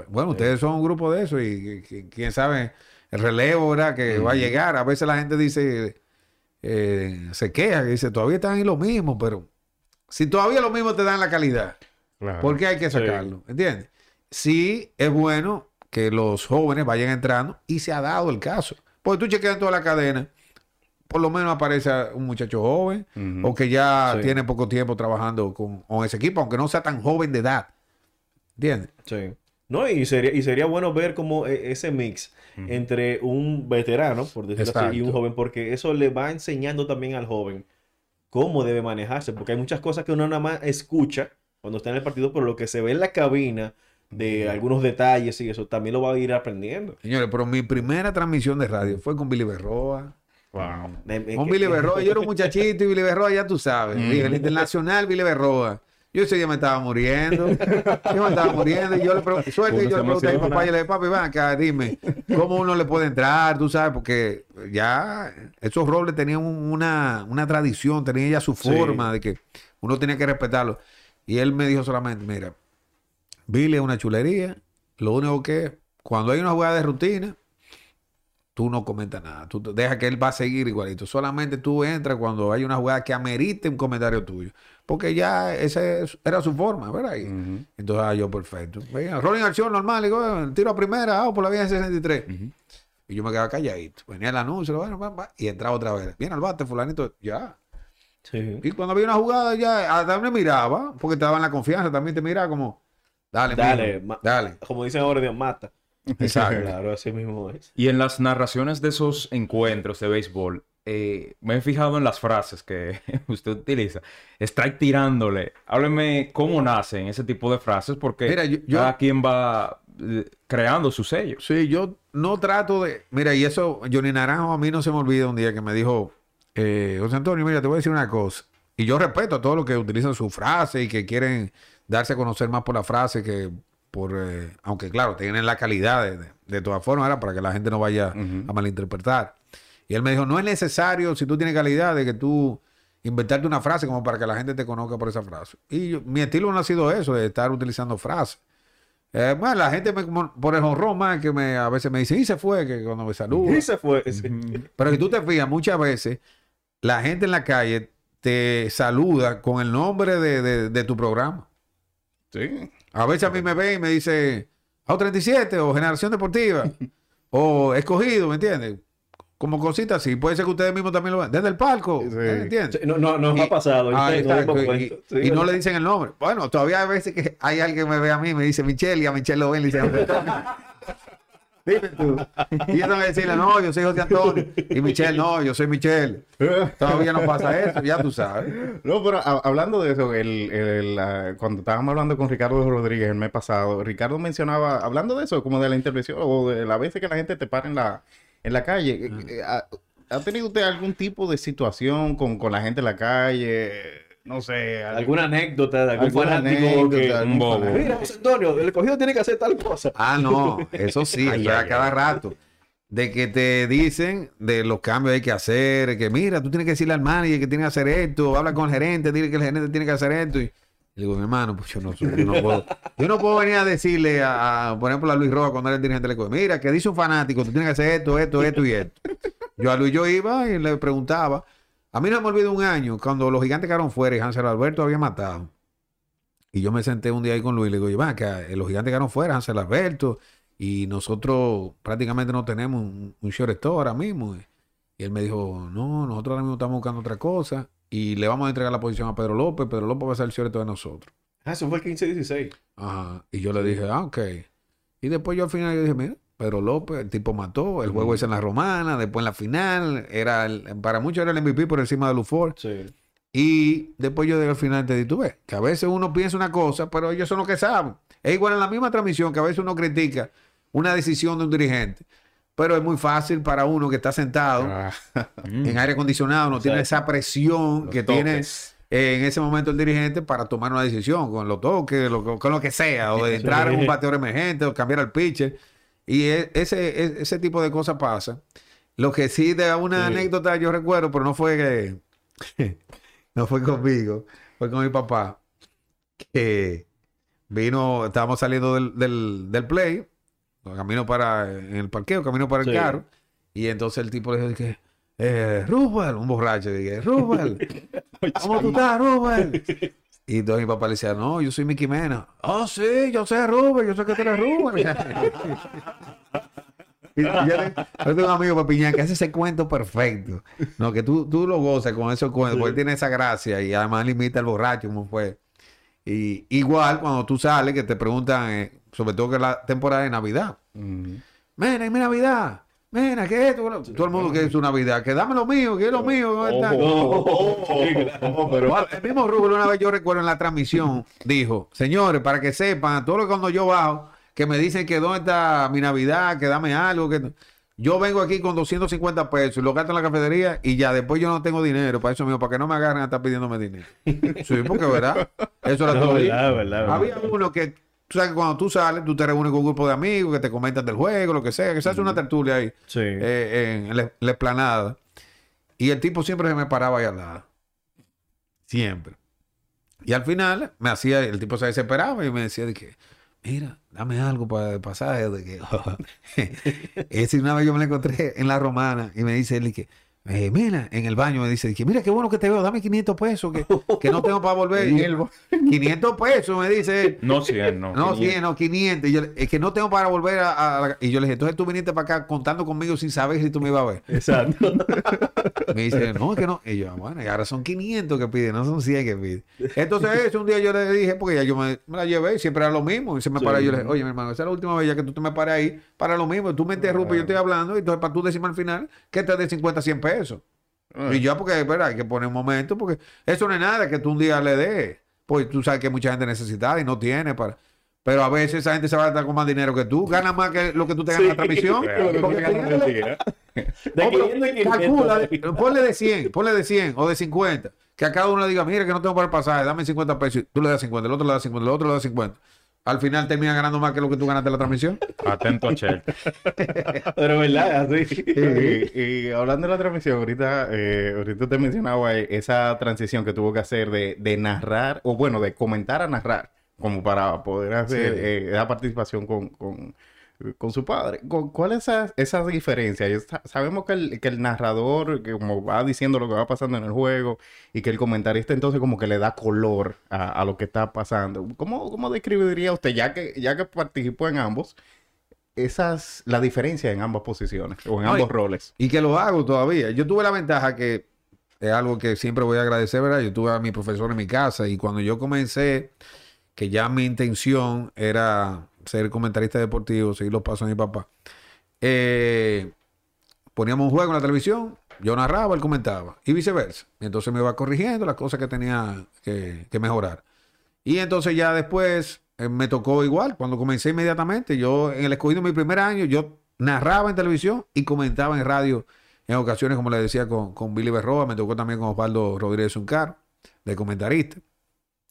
Speaker 3: Bueno, ustedes son un grupo de eso y, y- y quién sabe el relevo, ¿verdad? Que va a llegar. A veces la gente dice, eh, se queja, que dice, todavía están en lo mismo, pero si todavía lo mismo te dan la calidad.
Speaker 2: Claro.
Speaker 3: ¿Por qué hay que
Speaker 1: Sí.
Speaker 3: sacarlo? ¿Entiendes? Sí, es bueno que los jóvenes vayan entrando y se ha dado el caso. Porque tú chequeas en toda la cadena, por lo menos aparece un muchacho joven o que ya
Speaker 1: Sí.
Speaker 3: tiene poco tiempo trabajando con, con ese equipo, aunque no sea tan joven de edad. ¿Entiendes?
Speaker 1: Sí. No, y sería, y sería bueno ver como e- ese mix entre un veterano, por decirlo así, y un joven, porque eso le va enseñando también al joven cómo debe manejarse, porque hay muchas cosas que uno nada más escucha cuando está en el partido, pero lo que se ve en la cabina de algunos detalles y eso también lo va a ir aprendiendo.
Speaker 3: Señores, pero mi primera transmisión de radio fue con Billy Berroa.
Speaker 2: Wow.
Speaker 3: Con Billy Berroa. Yo era un muchachito y Billy Berroa, ya tú sabes. El internacional Billy Berroa. Yo ese día me estaba muriendo. Yo me estaba muriendo. Y yo le pregunté, suerte, y yo le pregunté a mi papá y le dije, papi, ven acá, dime, ¿cómo uno le puede entrar? Tú sabes, porque ya esos robles tenían un- una, una tradición, tenían ya su
Speaker 1: Sí.
Speaker 3: forma de que uno tenía que respetarlo. Y él me dijo solamente, mira, Billy es una chulería. Lo único que cuando hay una jugada de rutina, tú no comentas nada. Tú deja que él va a seguir igualito. Solamente tú entras cuando hay una jugada que amerite un comentario tuyo. Porque ya esa es- era su forma, ¿verdad? Y-. Entonces, ah, yo perfecto. Venga, rolling acción normal. Digo, eh, tiro a primera, ah, por la vía 63. Y yo me quedaba calladito. Venía el anuncio, bueno, va, va, y entraba otra vez. Viene al bate, fulanito, ya.
Speaker 1: Sí.
Speaker 3: Y cuando había una jugada, ya hasta me miraba, porque te daban la confianza, también te miraba como, dale,
Speaker 1: Dale,
Speaker 3: mijo, dale.
Speaker 1: Como dicen ahora, Dios mata.
Speaker 3: Exacto.
Speaker 1: Claro, así mismo es.
Speaker 4: Y en las narraciones de esos encuentros de béisbol, eh, me he fijado en las frases que usted utiliza. Strike tirándole. Hábleme cómo nacen ese tipo de frases, porque
Speaker 3: Mira, yo- yo-
Speaker 4: cada quien va eh, creando su sello.
Speaker 3: Sí, yo no trato de. Mira, y eso, Johnny Naranjo, a mí no se me olvida un día que me dijo, eh, José Antonio, mira, te voy a decir una cosa. Y yo respeto a todos los que utilizan su frase y que quieren darse a conocer más por la frase que por. eh, aunque, claro, tienen la calidad de, de, de todas formas, era para que la gente no vaya a malinterpretar. Y él me dijo, no es necesario, si tú tienes calidad, de que tú inventarte una frase como para que la gente te conozca por esa frase. Y yo- mi estilo no ha sido eso, de estar utilizando frases. Eh, bueno, la gente me, por el honrón más que me, a veces me dice, y se fue, que cuando me saluda.
Speaker 1: Y se fue. sí.
Speaker 3: Pero si tú te fijas, muchas veces la gente en la calle te saluda con el nombre de, de- de tu programa.
Speaker 2: Sí.
Speaker 3: A veces a mí me ven y me dice, A37 o Generación Deportiva o Escogido, ¿me entiendes? Como cositas así. Puede ser que ustedes mismos también lo vean. Desde el palco,
Speaker 2: Sí.
Speaker 3: ¿me entiendes?
Speaker 1: Sí, No, no, nos
Speaker 3: Y-
Speaker 1: ha pasado.
Speaker 3: Ah,
Speaker 1: y no
Speaker 3: le dicen el nombre. Bueno, todavía hay veces que hay alguien que me ve a mí y me dice Michelle y a Michelle lo ven y le dicen Dime tú. Y yo tengo que decirle, no, yo soy José Antonio. Y Michelle, no, yo soy Michelle. Todavía no pasa eso, ya tú sabes.
Speaker 2: No, pero a- hablando de eso, el, el, ah, cuando estábamos hablando con Ricardo Rodríguez el mes pasado, Ricardo mencionaba, hablando de eso, como de la intervención o de las veces que la gente te para en la, en la calle, eh, eh, ¿ha, ha tenido usted algún tipo de situación con, con la gente en la calle? No sé, al-
Speaker 1: ¿Alguna anécdota de algún
Speaker 2: alguna
Speaker 1: fanático
Speaker 2: anécdota,
Speaker 1: que...
Speaker 2: algún
Speaker 4: un bobo.
Speaker 1: Mira, José Antonio, el escogido tiene que hacer tal cosa.
Speaker 3: Ah, no, eso sí,
Speaker 1: Ay,
Speaker 3: cada
Speaker 1: ay.
Speaker 3: rato. De que te dicen de los cambios que hay que hacer, que mira, tú tienes que decirle al manager que tiene que hacer esto, habla con el gerente, dile que el gerente tiene que hacer esto. Y, y digo, mi hermano, pues yo no, yo no puedo. Yo no puedo venir a decirle a, a, por ejemplo, a Luis Rojas cuando era el dirigente del mira, que dice un fanático, tú tienes que hacer esto, esto, esto y esto. Yo a Luis yo iba y le preguntaba. A mí no me olvido un año cuando los gigantes quedaron fuera y Hansel Alberto había matado. Y yo me senté un día ahí con Luis y le digo, va, que eh, los gigantes quedaron fuera, Hansel Alberto, y nosotros prácticamente no tenemos un, un shortstop ahora mismo. Y él me dijo, no, nosotros ahora mismo estamos buscando otra cosa y le vamos a entregar la posición a Pedro López. Pedro López va a ser el cierto de nosotros.
Speaker 1: Ah, eso fue el 15-16.
Speaker 3: Ajá. Y yo le dije, ah, ok. Y después yo al final yo dije, mira, Pedro López, el tipo mató, el juego es en la romana, después en la final, era el- para muchos era el MVP por encima de Lufor.
Speaker 1: Sí.
Speaker 3: Y después yo al final te ves, que a veces uno piensa una cosa, pero ellos son los que saben. Es igual en la misma transmisión que a veces uno critica una decisión de un dirigente, pero es muy fácil para uno que está sentado
Speaker 2: Ah,
Speaker 3: en aire acondicionado, no tiene esa presión que tiene
Speaker 2: toques.
Speaker 3: en ese momento el dirigente para tomar una decisión con los toques, lo- con lo que sea, o de entrar en un bateador emergente, o cambiar al pitcher. Y e- ese, e- ese tipo de cosas pasa. Lo que sí de una
Speaker 1: Sí.
Speaker 3: anécdota yo recuerdo, pero no fue que no fue conmigo, fue con mi papá, que vino, estábamos saliendo del, del, del play, camino para, en el parqueo, camino para el
Speaker 1: Sí.
Speaker 3: carro, y entonces el tipo le dijo que, eh, Rubel, un borracho, dije, Rubel, ¿cómo tú estás, Rubel? Y entonces mi papá le decía, no, yo soy Mickey Mena. Oh, sí, yo sé Rubel, yo sé que tú eres Rubel. Y yo, tengo un amigo Papiñán que hace ese cuento perfecto. No, que tú, tú lo gozas con esos cuentos, porque él tiene esa gracia y además limita al borracho, como fue. Y igual cuando tú sales, que te preguntan, eh, sobre todo que es la temporada de Navidad.
Speaker 2: ujú.
Speaker 3: Mira, y mi Navidad. Mira, ¿qué es esto? Todo el mundo quiere su Navidad. Que dame lo mío, que es lo mío. el mismo Rubén una vez yo recuerdo en la transmisión dijo, señores, para que sepan, todo lo que cuando yo bajo, que me dicen que dónde está mi Navidad, que dame algo, que yo vengo aquí con 250 pesos y lo gasto en la cafetería y ya después yo no tengo dinero para eso mío, para que no me agarren a estar pidiéndome dinero. Sí, porque verdad, eso era
Speaker 1: No,
Speaker 3: todo.
Speaker 1: verdad, verdad.
Speaker 3: Había uno que, tú sabes que cuando tú sales, tú te reúnes con un grupo de amigos que te comentan del juego, lo que sea, que se hace una tertulia ahí
Speaker 1: Sí.
Speaker 3: eh, en la, la explanada. Y el tipo siempre se me paraba ahí al lado. Siempre. Y al final me hacía, el tipo se desesperaba y me decía de que, mira, dame algo para el pasaje. De que, Ese una vez yo me lo encontré en la romana y me dice él que, eh, mira, en el baño me dice de que, mira, qué bueno que te veo, dame 500 pesos, que, que no tengo para volver. Y él, 500 pesos, me dice él.
Speaker 4: No 100, no.
Speaker 3: No,
Speaker 4: 500.
Speaker 3: 100, no, 500. Y yo, es que no tengo para volver a, a la- Y yo le dije, entonces tú viniste para acá contando conmigo sin saber si tú me ibas a ver.
Speaker 1: Exacto.
Speaker 3: Me dice, no, que no. Y yo, bueno, y ahora son 500 que pide, no son 100 que pide. Entonces, eso un día yo le dije, porque ya yo me, me la llevé y siempre era lo mismo. Y se me
Speaker 1: Sí.
Speaker 3: para y yo le dije, oye, mi hermano, esa es la última vez ya que tú te me pares ahí para lo mismo. Tú me interrumpes, yo estoy hablando, y entonces para tú decirme al final que te dé 50, 100 pesos. Y yo, porque, verdad, hay que poner un momento, porque eso no es nada que tú un día le des. Pues tú sabes que mucha gente necesita y no tiene para. Pero a veces esa gente se va a dar con más dinero que tú. Gana más que lo que tú te ganas en la transmisión. Porque tú ganas-
Speaker 1: De
Speaker 3: no, pero
Speaker 1: 500 en 500.
Speaker 3: calcula, de- ponle de 100, ponle de 100 o de 50. Que a cada uno le diga, mira que no tengo para el pasaje, dame 50 pesos. y Tú le das 50, el otro le da 50, el otro le da 50. Al final termina ganando más que lo que tú ganaste en la transmisión.
Speaker 4: Atento a Chel.
Speaker 1: Pero verdad, así.
Speaker 2: Y, y hablando de la transmisión, ahorita, eh, ahorita te mencionaba esa transición que tuvo que hacer de, de narrar, o bueno, de comentar a narrar, como para poder hacer
Speaker 3: Sí.
Speaker 2: eh, esa participación con, con, con su padre. Cu- ¿Cuál es esa, esa diferencia? Sabemos que el, que el narrador, que como va diciendo lo que va pasando en el juego, y que el comentarista entonces como que le da color a, a lo que está pasando. ¿Cómo, cómo describiría usted, ya que, ya que participó en ambos, esas, la diferencia en ambas posiciones o en
Speaker 3: No,
Speaker 2: ambos
Speaker 3: y-
Speaker 2: roles?
Speaker 3: Y que lo hago todavía. Yo tuve la ventaja que es algo que siempre voy a agradecer, ¿verdad? Yo tuve a mi profesor en mi casa y cuando yo comencé, que ya mi intención era ser comentarista deportivo, seguir los pasos de mi papá, eh, poníamos un juego en la televisión, yo narraba, él comentaba y viceversa. Entonces me iba corrigiendo las cosas que tenía que, mejorar. Y entonces ya después eh, me tocó igual, cuando comencé inmediatamente, yo en el escogido mi primer año, yo narraba en televisión y comentaba en radio en ocasiones, como le decía, con, con Billy Berroa, me tocó también con Osvaldo Rodríguez Uncar, de comentarista.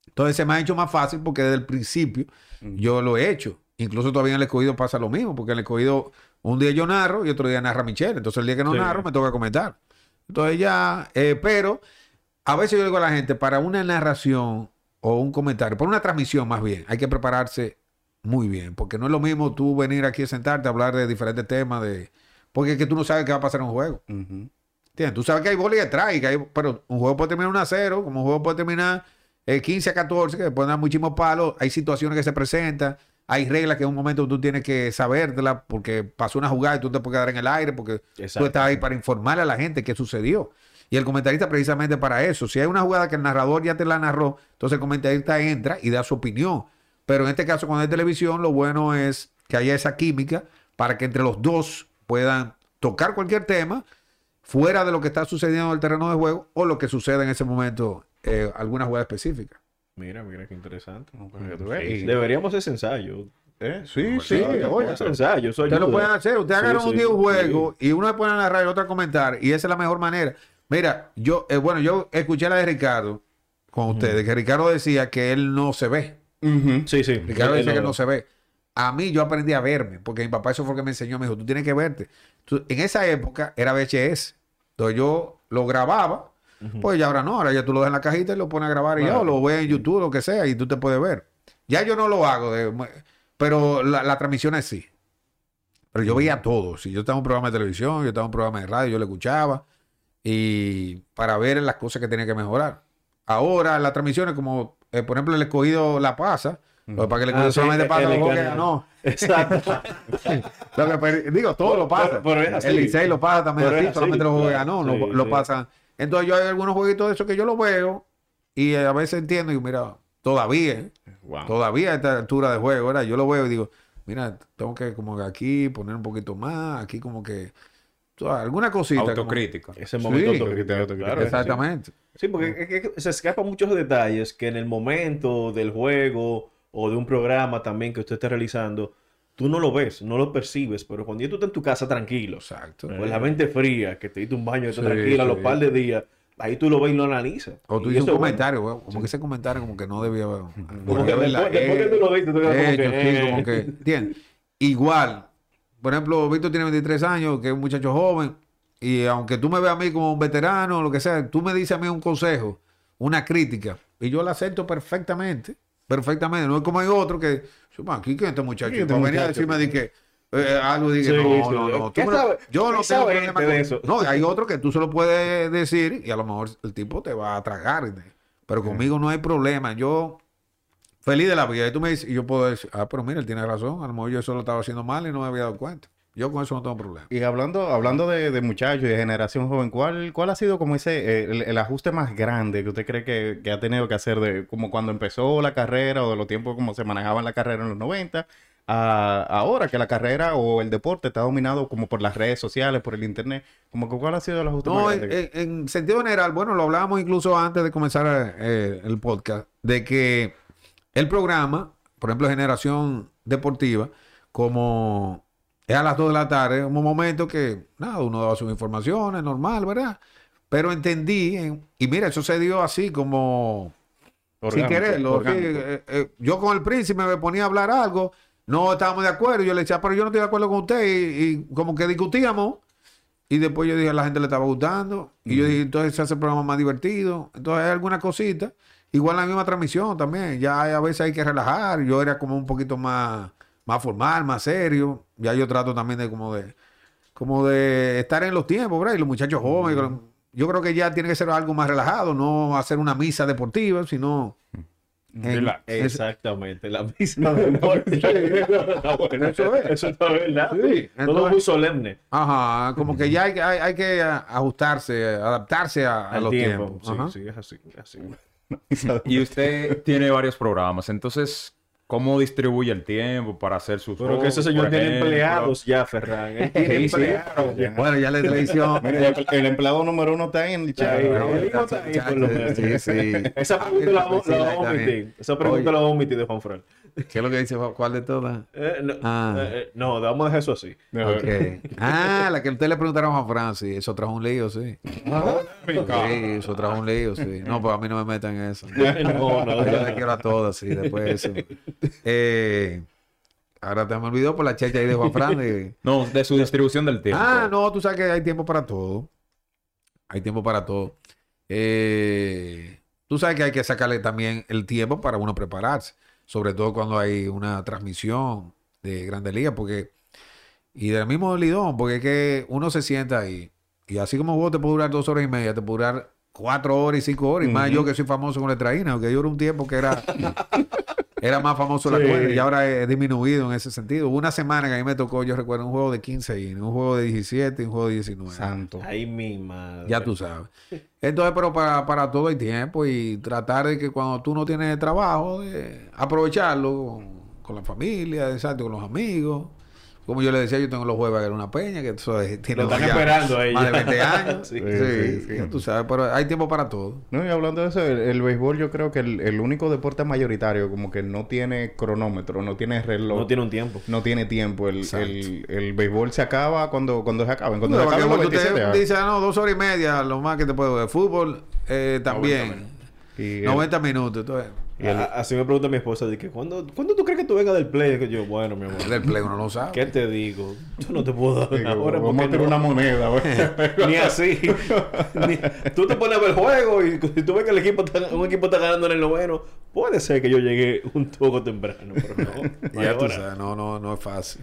Speaker 3: Entonces se me ha hecho más fácil porque desde el principio yo lo he hecho. Incluso todavía en el escogido pasa lo mismo, porque en el escogido un día yo narro y otro día narra Michelle. Entonces el día que no
Speaker 1: Sí.
Speaker 3: narro me toca comentar. Entonces ya, eh, pero a veces yo digo a la gente, para una narración o un comentario, para una transmisión más bien, hay que prepararse muy bien, porque no es lo mismo tú venir aquí a sentarte a hablar de diferentes temas, de porque es que tú no sabes qué va a pasar en un juego. ¿Entiendes? Tú sabes que hay bola y que hay- pero un juego puede terminar 1 a 0, como un juego puede terminar eh, 15 a 14, que dar muchísimos palos, hay situaciones que se presentan, Hay reglas que en un momento tú tienes que sabértela porque pasó una jugada y tú te puedes quedar en el aire porque tú estás ahí para informarle a la gente qué sucedió. Y el comentarista precisamente para eso. Si hay una jugada que el narrador ya te la narró, entonces el comentarista entra y da su opinión. Pero en este caso, cuando hay televisión, lo bueno es que haya esa química para que entre los dos puedan tocar cualquier tema fuera de lo que está sucediendo en el terreno de juego o lo que sucede en ese momento, eh, alguna jugada específica.
Speaker 1: Mira, mira qué interesante. Sí, Deberíamos hacer ensayo.
Speaker 2: ¿Eh? Sí,
Speaker 3: Sí,
Speaker 2: sí.
Speaker 3: oye,
Speaker 1: ensayo,
Speaker 3: Ustedes lo pueden hacer. Ustedes
Speaker 1: Sí,
Speaker 3: agarran
Speaker 1: sí,
Speaker 3: un día un
Speaker 1: sí.
Speaker 3: juego y uno le pone a narrar y el otro a comentar. Y esa es la mejor manera. Mira, yo, eh, bueno, yo escuché la de Ricardo con ustedes, que Ricardo decía que él no se ve.
Speaker 2: Ujú.
Speaker 1: Sí, sí.
Speaker 3: Ricardo dice que
Speaker 1: no-
Speaker 3: no se ve. A mí yo aprendí a verme, porque mi papá eso fue lo que me enseñó. Me dijo, tú tienes que verte. Tú- en esa época era VHS. Entonces yo lo grababa, pues ya ahora no. Ahora ya tú lo dejas en la cajita y lo pones a grabar y ya, o lo ves en YouTube, lo que sea, y tú te puedes ver. Ya yo no lo hago, de- pero la, la transmisión es sí. Pero yo veía todo. Si yo estaba en un programa de televisión, yo estaba en un programa de radio, yo lo escuchaba. Y para ver las cosas que tenía que mejorar. Ahora las transmisiones, como eh, por ejemplo el escogido La Pasa, lo es que escogido
Speaker 1: Ah, sí,
Speaker 3: solamente
Speaker 1: el-
Speaker 3: pasa juegos que ganó.
Speaker 1: Exacto.
Speaker 3: Lo que digo, todo lo pasa.
Speaker 1: Pero- pero
Speaker 3: el Licey lo pasa también así, solamente los juegos que ganó, lo,
Speaker 1: Sí,
Speaker 3: lo
Speaker 1: sí.
Speaker 3: pasan. Entonces yo hay algunos jueguitos de esos que yo lo veo y eh, a veces entiendo y digo, mira, todavía.
Speaker 1: Wow.
Speaker 3: todavía a esta altura de juego, ¿verdad? Yo lo veo y digo, mira, tengo que como que aquí poner un poquito más, aquí como que alguna cosita. como-
Speaker 4: Autocrítica.
Speaker 1: Ese momento
Speaker 3: Sí.
Speaker 1: autocrítico, claro,
Speaker 3: Exactamente.
Speaker 1: Sí, porque es que se escapan muchos detalles que en el momento del juego o de un programa también que usted esté realizando, tú no lo ves, no lo percibes, pero cuando tú estás en tu casa tranquilo,
Speaker 3: Exacto.
Speaker 1: con la mente fría, que te diste un baño, estás
Speaker 3: Sí,
Speaker 1: tranquila los
Speaker 3: sí.
Speaker 1: par de días, ahí tú lo ves y lo analizas.
Speaker 3: O tú dices un
Speaker 1: bueno.
Speaker 3: comentario, güey, como que ese comentario como que no debía haber.
Speaker 1: Como que después, después que tú lo viste, tú quedas como
Speaker 3: hecho,
Speaker 1: que,
Speaker 3: sí,
Speaker 1: eh.
Speaker 3: como que, ¿entiendes? Igual, por ejemplo, Víctor tiene 23 años, que es un muchacho joven, y aunque tú me veas a mí como un veterano o lo que sea, tú me dices a mí un consejo, una crítica, y yo la acepto perfectamente, perfectamente. No es como hay otro que, "Suma, aquí que este muchacho,
Speaker 2: ¿Quién este
Speaker 3: venir a decirme de que eh, algo dije,
Speaker 1: Sí,
Speaker 3: no,
Speaker 1: sí.
Speaker 3: no, no,
Speaker 1: ¿Qué
Speaker 3: tú me lo-
Speaker 1: sabe-
Speaker 3: yo no tengo problema con
Speaker 1: de eso?
Speaker 3: No, hay otro que tú se lo puedes decir y a lo mejor el tipo te va a tragar, pero conmigo no hay problema. Yo feliz de la vida. Y tú me dices, y yo puedo decir, ah, pero mira, él tiene razón. A lo mejor yo eso lo estaba haciendo mal y no me había dado cuenta. Yo con eso no tengo problema.
Speaker 2: Y hablando, hablando de, de muchachos y de generación joven, ¿cuál, cuál ha sido como ese eh, el, el ajuste más grande que usted cree que, que ha tenido que hacer de como cuando empezó la carrera o de los tiempos como se manejaba en la carrera en los 90 a ahora que la carrera o el deporte está dominado como por las redes sociales, por el internet? Como que cuál ha sido el ajuste
Speaker 3: No,
Speaker 2: más
Speaker 3: en,
Speaker 2: grande?
Speaker 3: en- en sentido general, bueno, lo hablábamos incluso antes de comenzar eh, el podcast, de que el programa, por ejemplo, Generación Deportiva, como es a las 2 de la tarde, un momento que, nada, uno daba sus informaciones, normal, ¿verdad? Pero entendí, en- y mira, eso se dio así como sin
Speaker 2: Orgánico,
Speaker 3: quererlo. sí,
Speaker 2: orgánico.
Speaker 3: eh, eh, yo con el príncipe me ponía a hablar algo, no estábamos de acuerdo, yo le decía, pero yo no estoy de acuerdo con usted, y, y como que discutíamos, y después yo dije, a la gente le estaba gustando, y yo dije, entonces se hace el programa más divertido, entonces hay alguna cosita, igual la misma transmisión también, ya hay- a veces hay que relajar, yo era como un poquito más, más formal, más serio, ya yo trato también de como de, como de estar en los tiempos, ¿verdad? Y los muchachos jóvenes, yo creo que ya tiene que ser algo más relajado, no hacer una misa deportiva, sino... en-
Speaker 4: Relax.
Speaker 3: es-
Speaker 1: Exactamente, la misma bueno.
Speaker 3: Eso es.
Speaker 1: Eso está verdad.
Speaker 3: Sí,
Speaker 1: Todo
Speaker 3: entonces-
Speaker 1: muy solemne.
Speaker 3: Ajá, como que ya hay, que- hay, hay que ajustarse, adaptarse a, a los
Speaker 1: tiempo.
Speaker 3: tiempos.
Speaker 1: Sí,
Speaker 3: Ajá.
Speaker 1: sí, es así. es así.
Speaker 4: Y usted tiene varios programas, entonces, ¿cómo distribuye el tiempo para hacer sus
Speaker 1: Pero que ese señor tiene empleados ya, Ferran. Él tiene
Speaker 4: Sí, sí.
Speaker 1: empleados ya.
Speaker 3: Bueno, ya la televisión.
Speaker 2: El, el empleado número uno está ahí en el chat.
Speaker 1: Ahí,
Speaker 3: Pero,
Speaker 1: el hijo está ahí, por lo menos.
Speaker 3: Sí, sí.
Speaker 1: Esa pregunta la, vamos-
Speaker 3: Sí,
Speaker 1: la
Speaker 3: ahí
Speaker 1: vamos a omitir. Esa pregunta la vamos a omitir de Juan Fran.
Speaker 3: ¿Qué es lo que dice? ¿Cuál de todas?
Speaker 1: Eh, no,
Speaker 3: Ah.
Speaker 1: eh, eh, no, vamos a dejar eso así.
Speaker 3: Ah, la que usted le preguntaron a Juan Francis. Eso trajo un lío, sí. Sí, eso trajo un lío, sí. No, pues a mí no me metan en eso.
Speaker 1: No, no,
Speaker 3: Yo le quiero a todas, sí, después de eso. Eh, ahora te me olvidó por la checha ahí de Juan Francis.
Speaker 4: No, de su distribución del tiempo.
Speaker 3: Ah, no, tú sabes que hay tiempo para todo. Hay tiempo para todo. Eh, tú sabes que hay que sacarle también el tiempo para uno prepararse. Sobre todo cuando hay una transmisión de Grande Liga, porque... Y del mismo Lidón, porque es que uno se sienta ahí. Y así como vos te puede durar dos horas y media, te puede durar cuatro horas y cinco horas. Y más yo que soy famoso con la traína, porque yo era un tiempo que era... era más famoso la
Speaker 1: Sí.
Speaker 3: cuenta y ahora he disminuido en ese sentido. Hubo una semana que a mí me tocó, yo recuerdo, un juego de 15 innings, un juego de 17 y un juego de 19.
Speaker 2: Santo.
Speaker 1: Ay, mi madre.
Speaker 3: Ya tú sabes. Entonces, pero para, para todo el tiempo y tratar de que cuando tú no tienes trabajo, de aprovecharlo con, con la familia, exacto, con los amigos. Como yo le decía, yo tengo los jueves en una peña, que eso es- tiene
Speaker 1: Lo están
Speaker 3: ya
Speaker 1: esperando ahí
Speaker 3: más de
Speaker 1: ya.
Speaker 3: 20 años.
Speaker 1: Sí.
Speaker 3: sí, tú sabes, pero hay tiempo para todo.
Speaker 2: No, y hablando de eso, el, el béisbol yo creo que el, el único deporte mayoritario como que no tiene cronómetro, no tiene reloj.
Speaker 1: No tiene un tiempo.
Speaker 2: no tiene tiempo. El, el, el béisbol se acaba cuando, cuando se acaben. Cuando
Speaker 3: No,
Speaker 2: se acaben los
Speaker 3: basquetbol,
Speaker 2: 27
Speaker 3: usted
Speaker 2: años.
Speaker 3: dice, ah, no, dos horas y media, lo más que te puedo ver. Fútbol eh, también,
Speaker 2: Y el-
Speaker 3: 90 minutos.
Speaker 1: A- Así me pregunta mi esposa, de que, ¿cuándo, ¿cuándo tú crees que tú vengas del play? Que yo, bueno, mi amor,
Speaker 3: del play uno no sabe.
Speaker 1: ¿qué te digo? Yo no te puedo dar
Speaker 2: Digo,
Speaker 1: una hora
Speaker 2: vamos a
Speaker 1: no-
Speaker 2: una moneda.
Speaker 1: Ni así. Ni- tú te pones a ver el juego y si tú ves que el equipo está- un equipo está ganando en el noveno, puede ser que yo llegue un poco temprano, pero no.
Speaker 3: Ya tú sabes, no, no, no es fácil.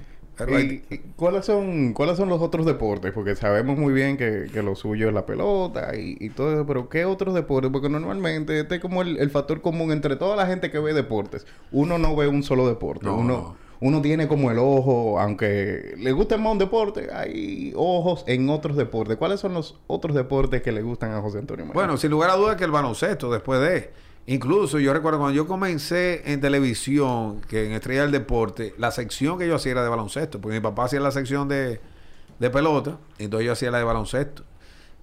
Speaker 2: ¿Y, y cuáles son cuáles son los otros deportes? Porque sabemos muy bien que, que lo suyo es la pelota y, y todo eso, pero ¿qué otros deportes? Porque normalmente este es como el, el factor común entre toda la gente que ve deportes. Uno no ve un solo deporte.
Speaker 3: No,
Speaker 2: uno,
Speaker 3: no.
Speaker 2: uno tiene como el ojo, aunque le guste más un deporte, hay ojos en otros deportes. ¿Cuáles son los otros deportes que le gustan a José Antonio Mayor?
Speaker 3: Bueno, sin lugar a dudas que el baloncesto después de... Incluso yo recuerdo cuando yo comencé en televisión, que en Estrella del Deporte, la sección que yo hacía era de baloncesto, porque mi papá hacía la sección de, de pelota, entonces yo hacía la de baloncesto.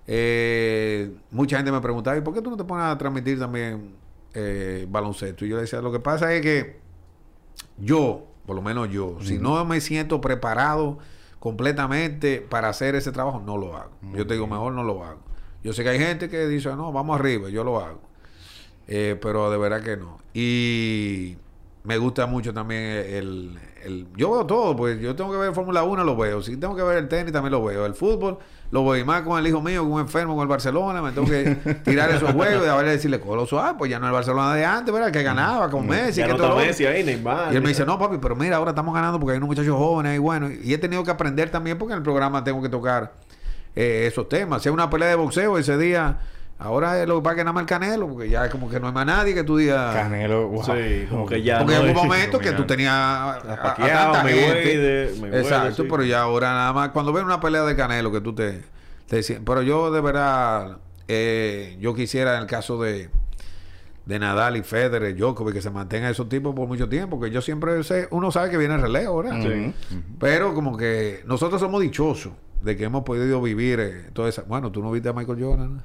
Speaker 3: Eh, mucha gente me preguntaba, ¿y por qué tú no te pones a transmitir también eh, baloncesto? Y yo le decía, lo que pasa es que yo, por lo menos yo, si no me siento preparado completamente para hacer ese trabajo, no lo hago. Yo te digo, mejor no lo hago. Yo sé que hay gente que dice, no, vamos arriba, yo lo hago. Eh, pero de verdad que no. Y me gusta mucho también el, el- Yo veo todo, pues yo tengo que ver Fórmula 1, lo veo. Si tengo que ver el tenis, también lo veo. El fútbol, lo veo. Y más con el hijo mío, con un enfermo, con el Barcelona, me tengo que tirar esos juegos y a ver decirle, Coloso, ah, pues ya no es el Barcelona de antes, ¿verdad? Que ganaba con Messi.
Speaker 1: Ya
Speaker 3: que
Speaker 1: no
Speaker 3: todo
Speaker 1: está Messi ahí, Neymar.
Speaker 3: y él me dice, no, papi, pero mira, ahora estamos ganando porque hay unos muchachos jóvenes y bueno. Y he tenido que aprender también porque en el programa tengo que tocar eh, esos temas. Si hay una pelea de boxeo ese día, ahora es lo que pasa que nada más el canelo, porque ya como que no hay más nadie que tú digas.
Speaker 2: Canelo, wow.
Speaker 1: Sí, como que ya
Speaker 3: Porque
Speaker 1: no
Speaker 3: en un momento que tú tenías a, a- tanta Exacto,
Speaker 1: sí.
Speaker 3: pero ya ahora nada más, cuando ven una pelea de Canelo que tú te, te decías- pero yo de verdad, eh, yo quisiera en el caso de, de Nadal y Federer, Djokovic, que se mantengan esos tipos por mucho tiempo, que yo siempre sé, uno sabe que viene el relevo, ¿verdad?
Speaker 2: Ujú.
Speaker 3: Pero como que nosotros somos dichosos de que hemos podido vivir eh, toda esa... Bueno, tú no viste a Michael Jordan.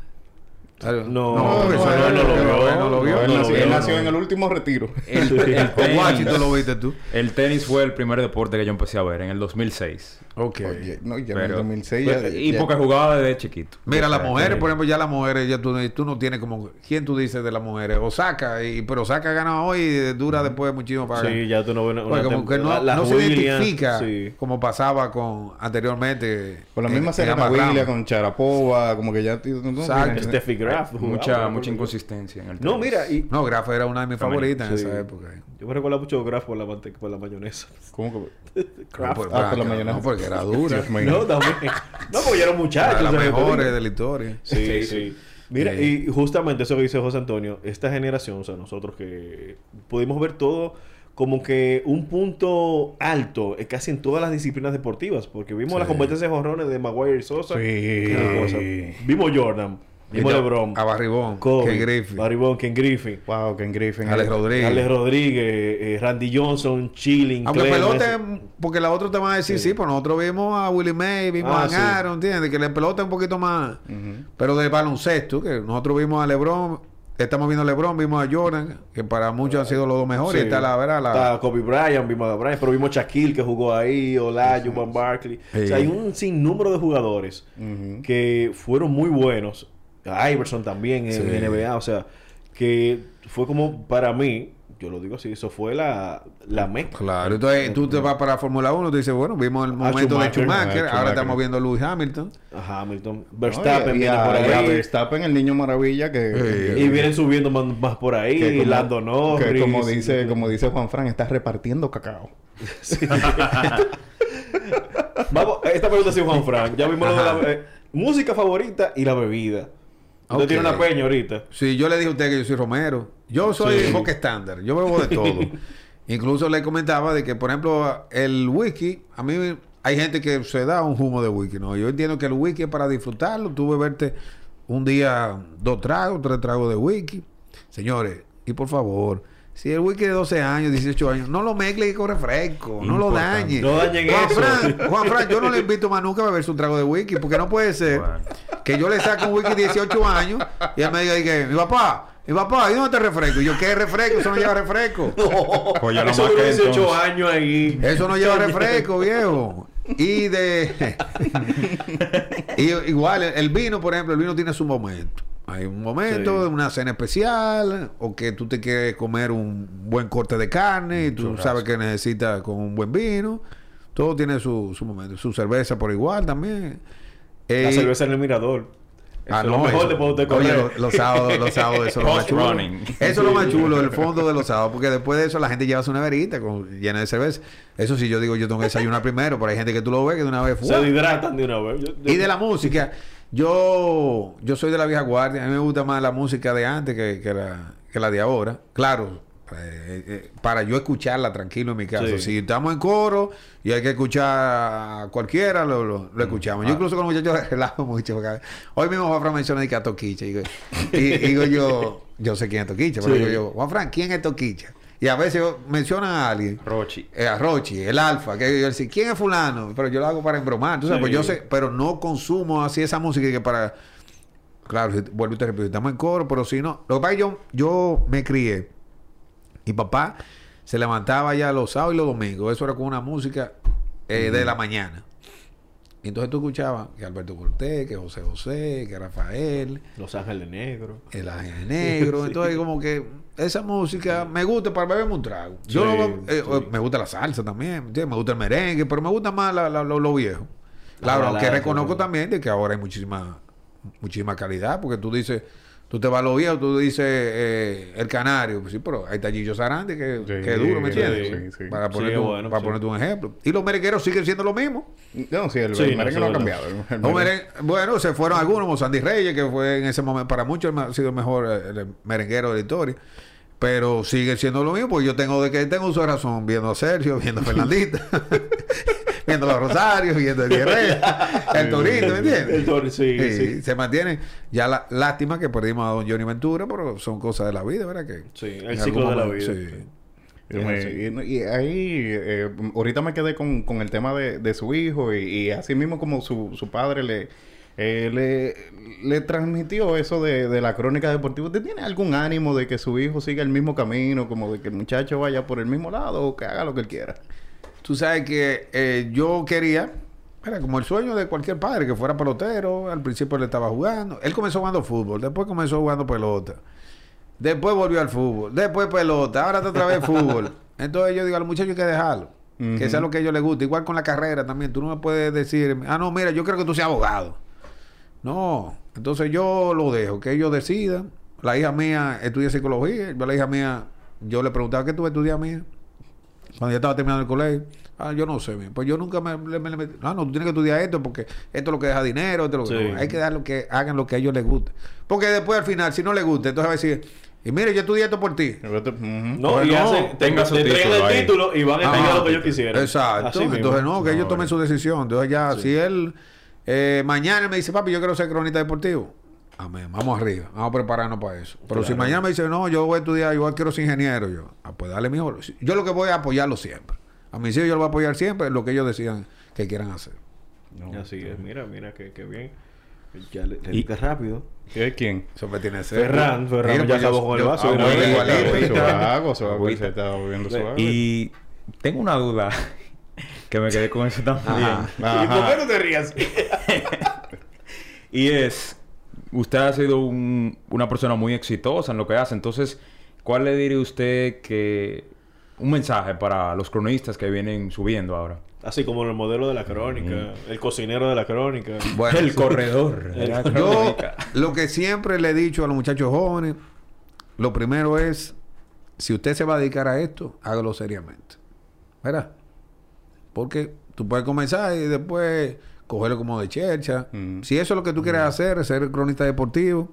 Speaker 3: ¿No?
Speaker 1: No,
Speaker 2: no,
Speaker 3: eso
Speaker 2: no, no lo
Speaker 3: que
Speaker 2: vio,
Speaker 3: no lo vio.
Speaker 2: No, él
Speaker 1: no lo
Speaker 2: nació,
Speaker 1: vio,
Speaker 2: él
Speaker 1: no.
Speaker 2: nació en el último retiro.
Speaker 4: El, el tenis,
Speaker 3: lo viste tú.
Speaker 4: el tenis fue el primer deporte que yo empecé a ver en el 2006.
Speaker 3: Ok.
Speaker 2: Oye, no, ya en el
Speaker 4: Pero-
Speaker 2: 2006 ya,
Speaker 4: y
Speaker 2: ya-
Speaker 4: porque jugaba desde chiquito.
Speaker 3: Mira,
Speaker 4: O
Speaker 3: las mujeres,
Speaker 4: que-
Speaker 3: por ejemplo, ya las mujeres, ya tú, tú no tienes como... ¿Quién tú dices de las mujeres? Osaka, y, pero Osaka gana hoy y dura después muchísimo para
Speaker 1: Sí, ya tú no ves una,
Speaker 3: Porque
Speaker 1: una
Speaker 3: como que no,
Speaker 1: la-
Speaker 3: no se
Speaker 1: Williams,
Speaker 3: identifica
Speaker 1: sí.
Speaker 3: como pasaba con anteriormente.
Speaker 2: Con la misma
Speaker 3: en
Speaker 2: Serena. Williams, con Charapova, como que ya...
Speaker 3: Exacto.
Speaker 1: Steffi Graf. jugaba,
Speaker 4: Mucha, mucha inconsistencia en el
Speaker 1: No, mira, y
Speaker 3: No, Graf era una de mis favoritas en esa época.
Speaker 1: Yo me recuerdo mucho Graf por la, mante- por la mayonesa.
Speaker 2: ¿Cómo que...?
Speaker 1: Kraft.
Speaker 3: por,
Speaker 2: Ah, por la
Speaker 3: blanca,
Speaker 2: mayonesa.
Speaker 3: no, porque era dura.
Speaker 2: Dios mío.
Speaker 1: No, también. No, porque yo era un muchacho.
Speaker 3: Era las mejores de la historia.
Speaker 1: Sí, sí. Mira,
Speaker 3: Eh.
Speaker 1: y justamente eso que dice José Antonio, esta generación, o sea, nosotros que pudimos ver todo como que un punto alto eh, casi en todas las disciplinas deportivas, porque vimos
Speaker 3: Sí.
Speaker 1: las competencias de jorrones de Maguire y Sosa.
Speaker 2: Sí.
Speaker 1: Vimos Jordan, vimos
Speaker 3: Viste
Speaker 1: LeBron,
Speaker 3: A Barribón,
Speaker 1: Kobe,
Speaker 3: Ken Griffith,
Speaker 1: Barry Bonds, Ken Griffin,
Speaker 2: Wow, Ken Griffin.
Speaker 3: Alex Rodríguez.
Speaker 1: Alex Rodríguez, eh, Randy Johnson, Chilling,
Speaker 3: Aunque
Speaker 1: Clemens.
Speaker 3: pelota, porque la otra te van a decir, sí,
Speaker 1: Sí.
Speaker 3: pues nosotros vimos a Willie May, vimos
Speaker 1: Ah,
Speaker 3: a
Speaker 1: sí.
Speaker 3: Aaron, ¿entiendes? Que la pelota es un poquito más. Pero de baloncesto, que nosotros vimos a LeBron, estamos viendo a LeBron, vimos a Jordan, que para muchos han sido los dos mejores.
Speaker 1: Sí.
Speaker 3: Está la verdad, la.
Speaker 1: Está Kobe Bryant, vimos a Bryant, pero vimos Shaquille que jugó ahí, Olajuwon, Barkley.
Speaker 3: Sí.
Speaker 1: O sea, hay un sinnúmero de jugadores que fueron muy buenos. Iverson también en
Speaker 3: Sí.
Speaker 1: NBA, o sea, que fue como para mí, yo lo digo así, eso fue la, la mezcla.
Speaker 3: Claro, entonces tú te vas para Fórmula 1 y tú dices, bueno, vimos el momento de
Speaker 1: Schumacher.
Speaker 3: Schumacher,
Speaker 2: Ah,
Speaker 3: ahora estamos viendo a Lewis Hamilton.
Speaker 1: A Hamilton,
Speaker 2: No,
Speaker 1: Verstappen
Speaker 2: y- y
Speaker 1: viene
Speaker 2: a-
Speaker 1: por
Speaker 2: y a
Speaker 1: ahí.
Speaker 2: Verstappen, el niño maravilla que...
Speaker 1: Y vienen subiendo más, más por ahí,
Speaker 2: que como-
Speaker 1: Lando Norris.
Speaker 2: que como dice, como dice Juan Fran, está repartiendo cacao.
Speaker 1: Vamos, esta pregunta sí, Juan Frank. Ya vimos lo de la eh, música favorita y la bebida. Usted tiene una peña ahorita.
Speaker 3: Sí, yo le dije a usted que yo soy Romero. Yo soy
Speaker 1: Sí.
Speaker 3: boca estándar. Yo bebo de todo. Incluso le comentaba de que, por ejemplo, el whisky, a mí hay gente que se da un humo de whisky, ¿no? Yo entiendo que el whisky es para disfrutarlo. Tú beberte un día dos tragos, tres tragos de whisky. Señores, y por favor, si el whisky de 12 años, 18 años, no lo mezcle con refresco, no lo dañe.
Speaker 1: No dañen
Speaker 3: Juan
Speaker 1: eso.
Speaker 3: Fran, Juan Fran, yo no le invito más nunca a beberse un trago de whisky, porque no puede ser
Speaker 4: Bueno.
Speaker 3: que yo le saque un whisky 18 años y él me diga que, mi papá, mi papá, ¿y dónde está el refresco? Y yo, ¿qué refresco? Eso no lleva refresco.
Speaker 4: Pues ya no
Speaker 1: Eso
Speaker 4: más
Speaker 1: duró
Speaker 4: que
Speaker 1: 18
Speaker 4: entonces.
Speaker 1: años ahí.
Speaker 3: Eso no lleva refresco, viejo. Y de... y, igual, el vino, por ejemplo, el vino tiene su momento. Hay un momento,
Speaker 1: Sí.
Speaker 3: una cena especial, o que tú te quieres comer un buen corte de carne y tú
Speaker 4: churrasco.
Speaker 3: sabes que necesitas con un buen vino. Todo tiene su, su momento. Su cerveza por igual también.
Speaker 1: La cerveza en el mirador.
Speaker 3: Ah,
Speaker 1: lo mejor
Speaker 3: eso-
Speaker 1: de usted
Speaker 3: Oye, lo- los sábados, los sábados, eso es lo más chulo. Eso es lo más chulo, el fondo de los sábados, porque después de eso la gente lleva su neverita con, llena de cerveza. Eso sí, yo digo, yo tengo que desayunar primero, pero hay gente que tú lo ves que de una vez
Speaker 1: Se
Speaker 3: fue.
Speaker 1: deshidratan de una vez. Yo- yo-
Speaker 3: Y de la música, yo, yo soy de la vieja guardia, a mí me gusta más la música de antes que, que la, que la de ahora. Claro, eh, eh, para yo escucharla tranquilo en mi casa.
Speaker 1: Sí.
Speaker 3: Si estamos en coro y hay que escuchar a cualquiera, lo, lo, lo escuchamos. Yo incluso con los muchachos relajo mucho. porque hoy mismo Juan Fran menciona que a Toquicha. Y, digo- y digo yo, yo sé quién es Toquicha, pero
Speaker 1: Sí.
Speaker 3: digo yo, Juan Fran, ¿quién es Toquicha? Y a veces mencionan a alguien.
Speaker 4: Rochi.
Speaker 3: Eh, a Rochi, el alfa, que yo decía, ¿quién es fulano? Pero yo lo hago para embromar,
Speaker 1: Sí.
Speaker 3: pues yo sé, pero no consumo así esa música que para, claro, si- vuelvo y te repito, estamos en coro, pero si no, lo que pasa es que yo, yo me crié, y papá se levantaba ya los sábados y los domingos, eso era con una música eh, de la mañana. Y entonces tú escuchabas que Alberto Cortés, que José José, que Rafael,
Speaker 1: Los Ángeles Negros.
Speaker 3: el Ángel Negro.
Speaker 1: Sí.
Speaker 3: Entonces, como que esa música me gusta para beberme un trago. Yo
Speaker 1: Sí,
Speaker 3: eh,
Speaker 1: sí.
Speaker 3: me gusta la salsa también, me gusta el merengue, pero me gusta más la- la- lo, lo viejo. Claro,
Speaker 1: La
Speaker 3: aunque reconozco también de que ahora hay muchísima, muchísima calidad, porque tú dices, tú te vas a lo viejo, tú dices eh, el canario, pues sí, pero ahí está Gillo Sarante, que,
Speaker 2: Sí,
Speaker 3: que es duro, ¿me entiendes?
Speaker 2: sí, sí.
Speaker 3: Para
Speaker 1: Sí,
Speaker 3: ponerte, un,
Speaker 1: bueno,
Speaker 3: para
Speaker 1: sí.
Speaker 3: ponerte un ejemplo. Y los merengueros siguen siendo lo mismo.
Speaker 2: No, sí, el,
Speaker 1: Sí,
Speaker 2: el merengue no ha cambiado. El
Speaker 3: meren- bueno, se fueron algunos, como Sandy Reyes, que fue en ese momento, para muchos ha sido el mejor eh, el merenguero de la historia. Pero sigue siendo lo mismo, porque yo tengo de que tengo uso de razón viendo a Sergio, viendo a Fernandita, viendo los Rosarios, viendo a Guerrero, el Torito, ¿me entiendes?
Speaker 1: El sí,
Speaker 3: Sí,
Speaker 1: sí.
Speaker 3: Se mantiene. Ya la lástima que perdimos a don Johnny Ventura, pero son cosas de la vida, ¿verdad? Que
Speaker 1: Sí, el ciclo de la vida.
Speaker 3: sí.
Speaker 2: Yo me- y, y ahí, eh, ahorita me quedé con, con el tema de, de su hijo y, y así mismo como su, su padre le, eh, le, le transmitió eso de, de la crónica deportiva. ¿Usted tiene algún ánimo de que su hijo siga el mismo camino, como de que el muchacho vaya por el mismo lado o que haga lo que él quiera?
Speaker 3: Tú sabes que eh, yo quería, era como el sueño de cualquier padre, que fuera pelotero. Al principio él estaba jugando. Él comenzó jugando fútbol, después comenzó jugando pelota. Después volvió al fútbol, después pelota, ahora está otra vez fútbol. Entonces yo digo, al muchacho hay que dejarlo. Que sea lo que a ellos les guste. Igual con la carrera también. Tú no me puedes decir, ah, no, mira, yo creo que tú seas abogado. No. Entonces yo lo dejo, que ellos decidan. La hija mía estudia psicología. Yo a la hija mía, yo le preguntaba, ¿qué tú estudias, mía? Cuando ya estaba terminando el colegio. Ah, yo no sé. Pues yo nunca me, me- me- me- No, no, tú tienes que estudiar esto porque esto es lo que deja dinero. Esto es lo que...
Speaker 1: Sí.
Speaker 3: no, hay que dar lo que hagan lo que a ellos les guste. Porque después al final, si no les gusta, entonces va a decir, y mire, yo estudié esto por ti.
Speaker 1: No,
Speaker 3: Pues
Speaker 1: y
Speaker 3: no,
Speaker 1: hacen,
Speaker 4: tenga su
Speaker 1: te
Speaker 4: título
Speaker 1: el
Speaker 4: ahí.
Speaker 1: título y van a entregar lo que ellos quisieran.
Speaker 3: Exacto.
Speaker 1: Así mismo.
Speaker 3: Entonces, no, que ellos tomen su decisión. Entonces, ya, si él eh, mañana me dice, papi, yo quiero ser cronista deportivo. Amén, vamos arriba, vamos a prepararnos para eso. Pero si mañana me dice, no, yo voy a estudiar, yo quiero ser ingeniero, yo, ah, pues dale mijo. Yo lo que voy a apoyarlo siempre. A mis hijos yo lo voy a apoyar siempre lo que ellos decidan que quieran hacer.
Speaker 1: Así es, mira, mira, qué, qué bien. Ya le, le
Speaker 4: Y-
Speaker 1: diste rápido.
Speaker 2: ¿Qué? ¿Quién?
Speaker 3: Eso me tiene que ser.
Speaker 1: Ferran, Ferran ya
Speaker 3: pues
Speaker 1: acabó con el
Speaker 3: yo-
Speaker 1: vaso.
Speaker 3: ah.
Speaker 4: Y tengo una duda que me quedé con eso también.
Speaker 3: Ajá.
Speaker 1: ¿Y por qué no te rías?
Speaker 4: Y es, usted ha sido un- una persona muy exitosa en lo que hace. Entonces, ¿cuál le diría usted que un mensaje para los cronistas que vienen subiendo ahora?
Speaker 1: Así como el modelo de la crónica, el cocinero de la crónica.
Speaker 3: Bueno,
Speaker 4: el
Speaker 3: sí.
Speaker 4: corredor. la
Speaker 3: Yo lo que siempre le he dicho a los muchachos jóvenes, lo primero es, si usted se va a dedicar a esto, hágalo seriamente. ¿Verdad? Porque tú puedes comenzar y después cogerlo como de chercha.
Speaker 2: Mm.
Speaker 3: Si eso es lo que tú quieres hacer, ser cronista deportivo,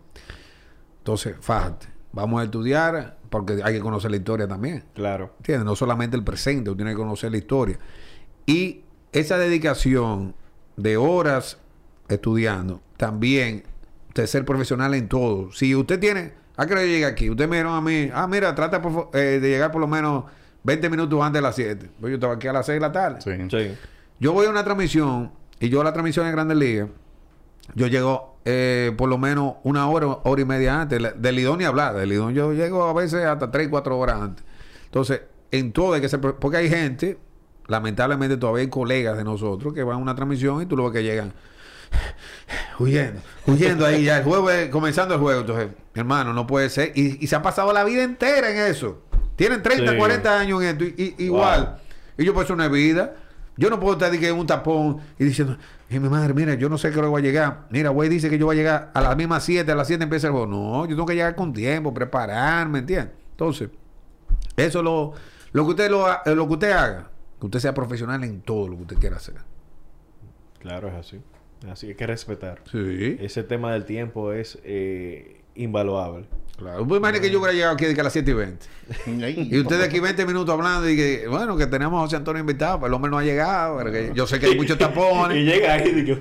Speaker 3: entonces, fájate. Vamos a estudiar porque hay que conocer la historia también.
Speaker 1: Claro.
Speaker 3: ¿Entiendes? No solamente el presente, tú tienes que conocer la historia. Y esa dedicación de horas estudiando, también de ser profesional en todo. Si usted tiene, ¿a qué hora yo llegué aquí? Usted me dijeron a mí, ah, mira, trata por eh, de llegar por lo menos 20 minutos antes de las 7. Pues yo estaba aquí a las 6 de la tarde.
Speaker 2: Sí.
Speaker 1: Sí.
Speaker 3: Yo voy a una transmisión y yo a la transmisión en Grandes Ligas, yo llego eh, por lo menos una hora, hora y media antes. Del Lidón ni hablar. Del Lidón yo llego a veces hasta 3, 4 horas antes. Entonces, en todo hay que ser... Porque hay gente, lamentablemente todavía hay colegas de nosotros que van a una transmisión y tú lo ves que llegan huyendo, huyendo ahí ya. El juego es- comenzando el juego. Entonces, mi hermano, no puede ser. Y, y se ha pasado la vida entera en eso. Tienen 30,
Speaker 1: Sí.
Speaker 3: 40 años en esto. Y, y- igual. Y yo, pues, es vida. Yo no puedo estar que un tapón y diciendo, y mi madre, mira, yo no sé qué hora voy a llegar. Mira, güey dice que yo voy a llegar a las mismas 7, a las 7 empieza el juego. No, yo tengo que llegar con tiempo, prepararme, ¿entiendes? Entonces, eso es lo, lo que usted lo, ha- lo que usted haga, que usted sea profesional en todo lo que usted quiera hacer.
Speaker 1: Claro, es así. Así hay que respetar.
Speaker 3: Sí.
Speaker 1: Ese tema del tiempo es eh, invaluable.
Speaker 3: Claro. Pues imagínate que yo hubiera llegado aquí a las 7 y 20. Y usted de aquí 20 minutos hablando y que, bueno, que tenemos a José Antonio invitado, pero el hombre no ha llegado. que yo sé que hay muchos
Speaker 1: y
Speaker 3: tapones.
Speaker 1: llega ahí y digo.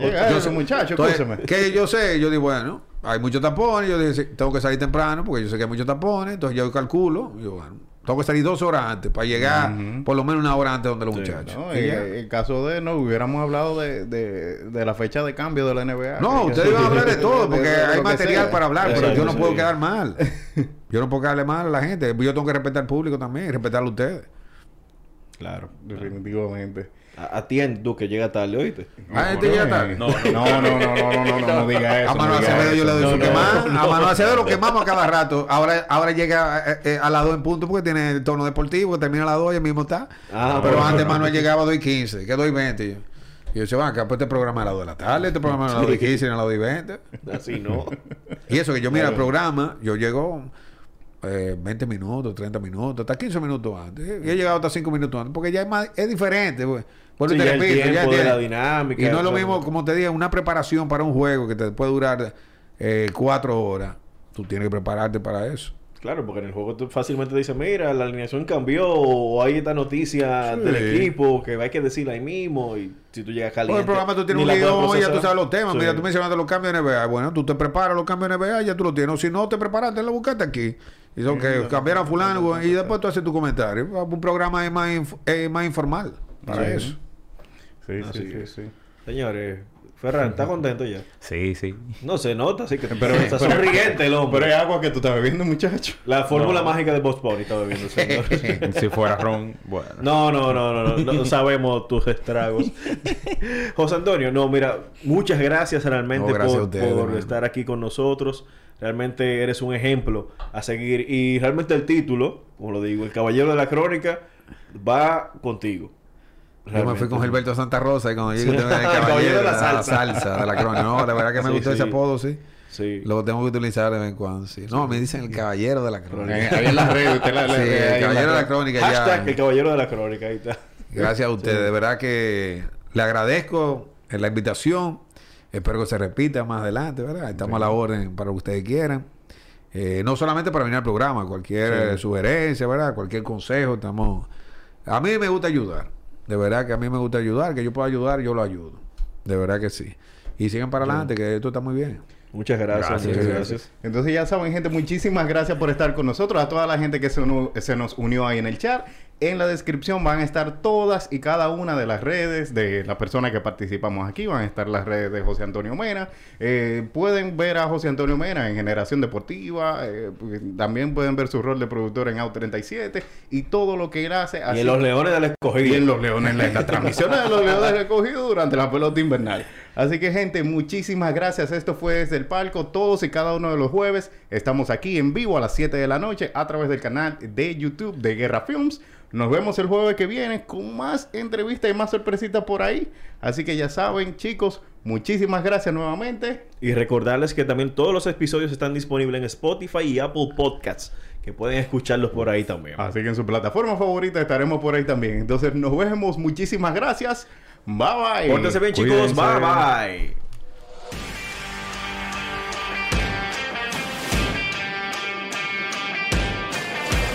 Speaker 2: Llega
Speaker 3: Yo sé-
Speaker 2: muchacho,
Speaker 3: Entonces, que yo sé, yo digo, bueno, hay muchos tapones. Yo dije, tengo que salir temprano porque yo sé que hay muchos tapones. Entonces yo calculo, yo, bueno, tengo que salir dos horas antes para llegar por lo menos una hora antes donde los
Speaker 1: Sí,
Speaker 3: muchachos.
Speaker 2: No,
Speaker 3: Y
Speaker 2: el caso de no hubiéramos hablado de, de, de la fecha de cambio de la NBA.
Speaker 3: No, ustedes van a hablar de todo porque
Speaker 2: de-
Speaker 3: hay material para hablar, pero yo no puedo quedar mal. Yo no puedo quedarle mal a la gente. Yo tengo que respetar al público también y respetarlo a ustedes.
Speaker 1: Claro.
Speaker 2: Definitivamente.
Speaker 1: A, tú que llega tarde, ¿oíste?
Speaker 3: Ah, este llega tarde.
Speaker 2: No, no, no, no, no, no, no, no, diga eso.
Speaker 3: A Manuel Acevedo yo le doy su quemada. a Manuel Acevedo lo quemamos a cada rato. Ahora, ahora llega eh, eh a las 2 en punto porque tiene el tono deportivo, termina a las 2 y el mismo está.
Speaker 1: Ah,
Speaker 3: pero antes Manuel llegaba a 2 y 15, que 2 y 20 yo. Y yo decía, bueno, acá pues este programa a las 2 de la tarde, este programa a las 2 y 15, y a las 2 y 20.
Speaker 1: Así no.
Speaker 3: Y eso que yo mira el programa, yo llego... Eh, 20 minutos, 30 minutos, hasta 15 minutos antes. Y he llegado hasta 5 minutos antes, porque ya es, más, es diferente. Pues. Vuelvo
Speaker 1: Sí,
Speaker 3: te
Speaker 1: ya el
Speaker 3: repito, ya
Speaker 1: tiempo de
Speaker 3: tiene-
Speaker 1: la dinámica,
Speaker 3: Y no es lo mismo, como te digo, una preparación para un juego que te puede durar eh, 4 horas. Tú tienes que prepararte para eso.
Speaker 1: Claro, porque en el juego tú fácilmente dices, mira, la alineación cambió, o hay esta noticia
Speaker 3: Sí.
Speaker 1: del equipo que hay que decirla ahí mismo, y si tú llegas caliente...
Speaker 3: el programa tú tienes un guion, ya tú sabes los temas.
Speaker 1: Sí.
Speaker 3: Mira, tú mencionaste los cambios de NBA. Bueno, tú te preparas los cambios de NBA, ya tú lo tienes. O si no te preparaste, lo buscaste aquí. Y son que cambiar a fulano y después tú haces tu comentario. Un programa es más, inf- eh, más informal para
Speaker 2: Sí.
Speaker 3: eso.
Speaker 2: Sí,
Speaker 1: Así
Speaker 2: sí, sí, sí.
Speaker 1: Señores, Ferran, ¿estás contento ya?
Speaker 4: Sí, sí.
Speaker 1: No se nota, así que...
Speaker 2: Pero-
Speaker 1: está
Speaker 2: pero-
Speaker 1: sonriente el hombre.
Speaker 2: Pero es agua que tú estás bebiendo, muchacho.
Speaker 1: La fórmula
Speaker 4: No.
Speaker 1: mágica de Boss Bunny está bebiendo, señor.
Speaker 4: si fuera Ron, bueno.
Speaker 1: No, no, no, no, no, no sabemos tus estragos. José Antonio, no, mira, muchas gracias realmente
Speaker 3: No, gracias
Speaker 1: por,
Speaker 3: ustedes,
Speaker 1: estar aquí con nosotros. Realmente eres un ejemplo a seguir. Y realmente el título, como lo digo, el Caballero de la Crónica, va contigo.
Speaker 3: Yo me fui con Gilberto Santa Rosa y cuando llegué
Speaker 1: Sí.
Speaker 3: tengo el
Speaker 1: caballero de la salsa.
Speaker 3: salsa de la crónica. No, la verdad que me
Speaker 1: Sí,
Speaker 3: gustó ese apodo, sí.
Speaker 1: Sí.
Speaker 3: Lo tengo que utilizar de vez en cuando, sí. No, me dicen el caballero de la crónica.
Speaker 2: Eh, Ahí en las redes, usted la, la-
Speaker 3: Sí, el caballero de la crónica
Speaker 1: Hashtag
Speaker 3: ya.
Speaker 1: el Caballero de la Crónica, ahí está.
Speaker 3: Gracias a ustedes. De verdad que le agradezco la invitación. Espero que se repita más adelante, ¿verdad? Estamos a la orden para lo que ustedes quieran. Eh, no solamente para venir al programa, cualquier sugerencia, ¿verdad? Cualquier consejo, estamos... A mí me gusta ayudar. De verdad que a mí me gusta ayudar. Que yo pueda ayudar, yo lo ayudo. De verdad que sí. Y sigan para adelante, que esto está muy bien.
Speaker 1: Muchas gracias,
Speaker 4: Gracias,
Speaker 1: muchas
Speaker 2: gracias. Entonces ya saben, gente, muchísimas gracias por estar con nosotros. A toda la gente que se, se nos unió ahí en el chat. En la descripción van a estar todas y cada una de las redes de las personas que participamos aquí. Van a estar las redes de José Antonio Mena. Eh, pueden ver a José Antonio Mena en Generación Deportiva. eh, también pueden ver su rol de productor en Out 37 y todo lo que él hace.
Speaker 1: Y
Speaker 2: Así-
Speaker 1: en los Leones del
Speaker 2: y
Speaker 1: Escogido.
Speaker 2: en los Leones, en las transmisiones de los Leones recogidos durante la pelota invernal. Así que, gente, muchísimas gracias. Esto fue desde el palco. Todos y cada uno de los jueves estamos aquí en vivo a las 7 de la noche a través del canal de YouTube de Guerra Films. Nos vemos el jueves que viene con más entrevistas y más sorpresitas por ahí. Así que ya saben, chicos, muchísimas gracias nuevamente.
Speaker 1: Y recordarles que también todos los episodios están disponibles en Spotify y Apple Podcasts, que pueden escucharlos por ahí también.
Speaker 2: Así que en su plataforma favorita estaremos por ahí también. Entonces, nos vemos. Muchísimas gracias. Bye bye.
Speaker 1: Pórtense bien, chicos.
Speaker 3: Cuídense.
Speaker 1: Bye, bye.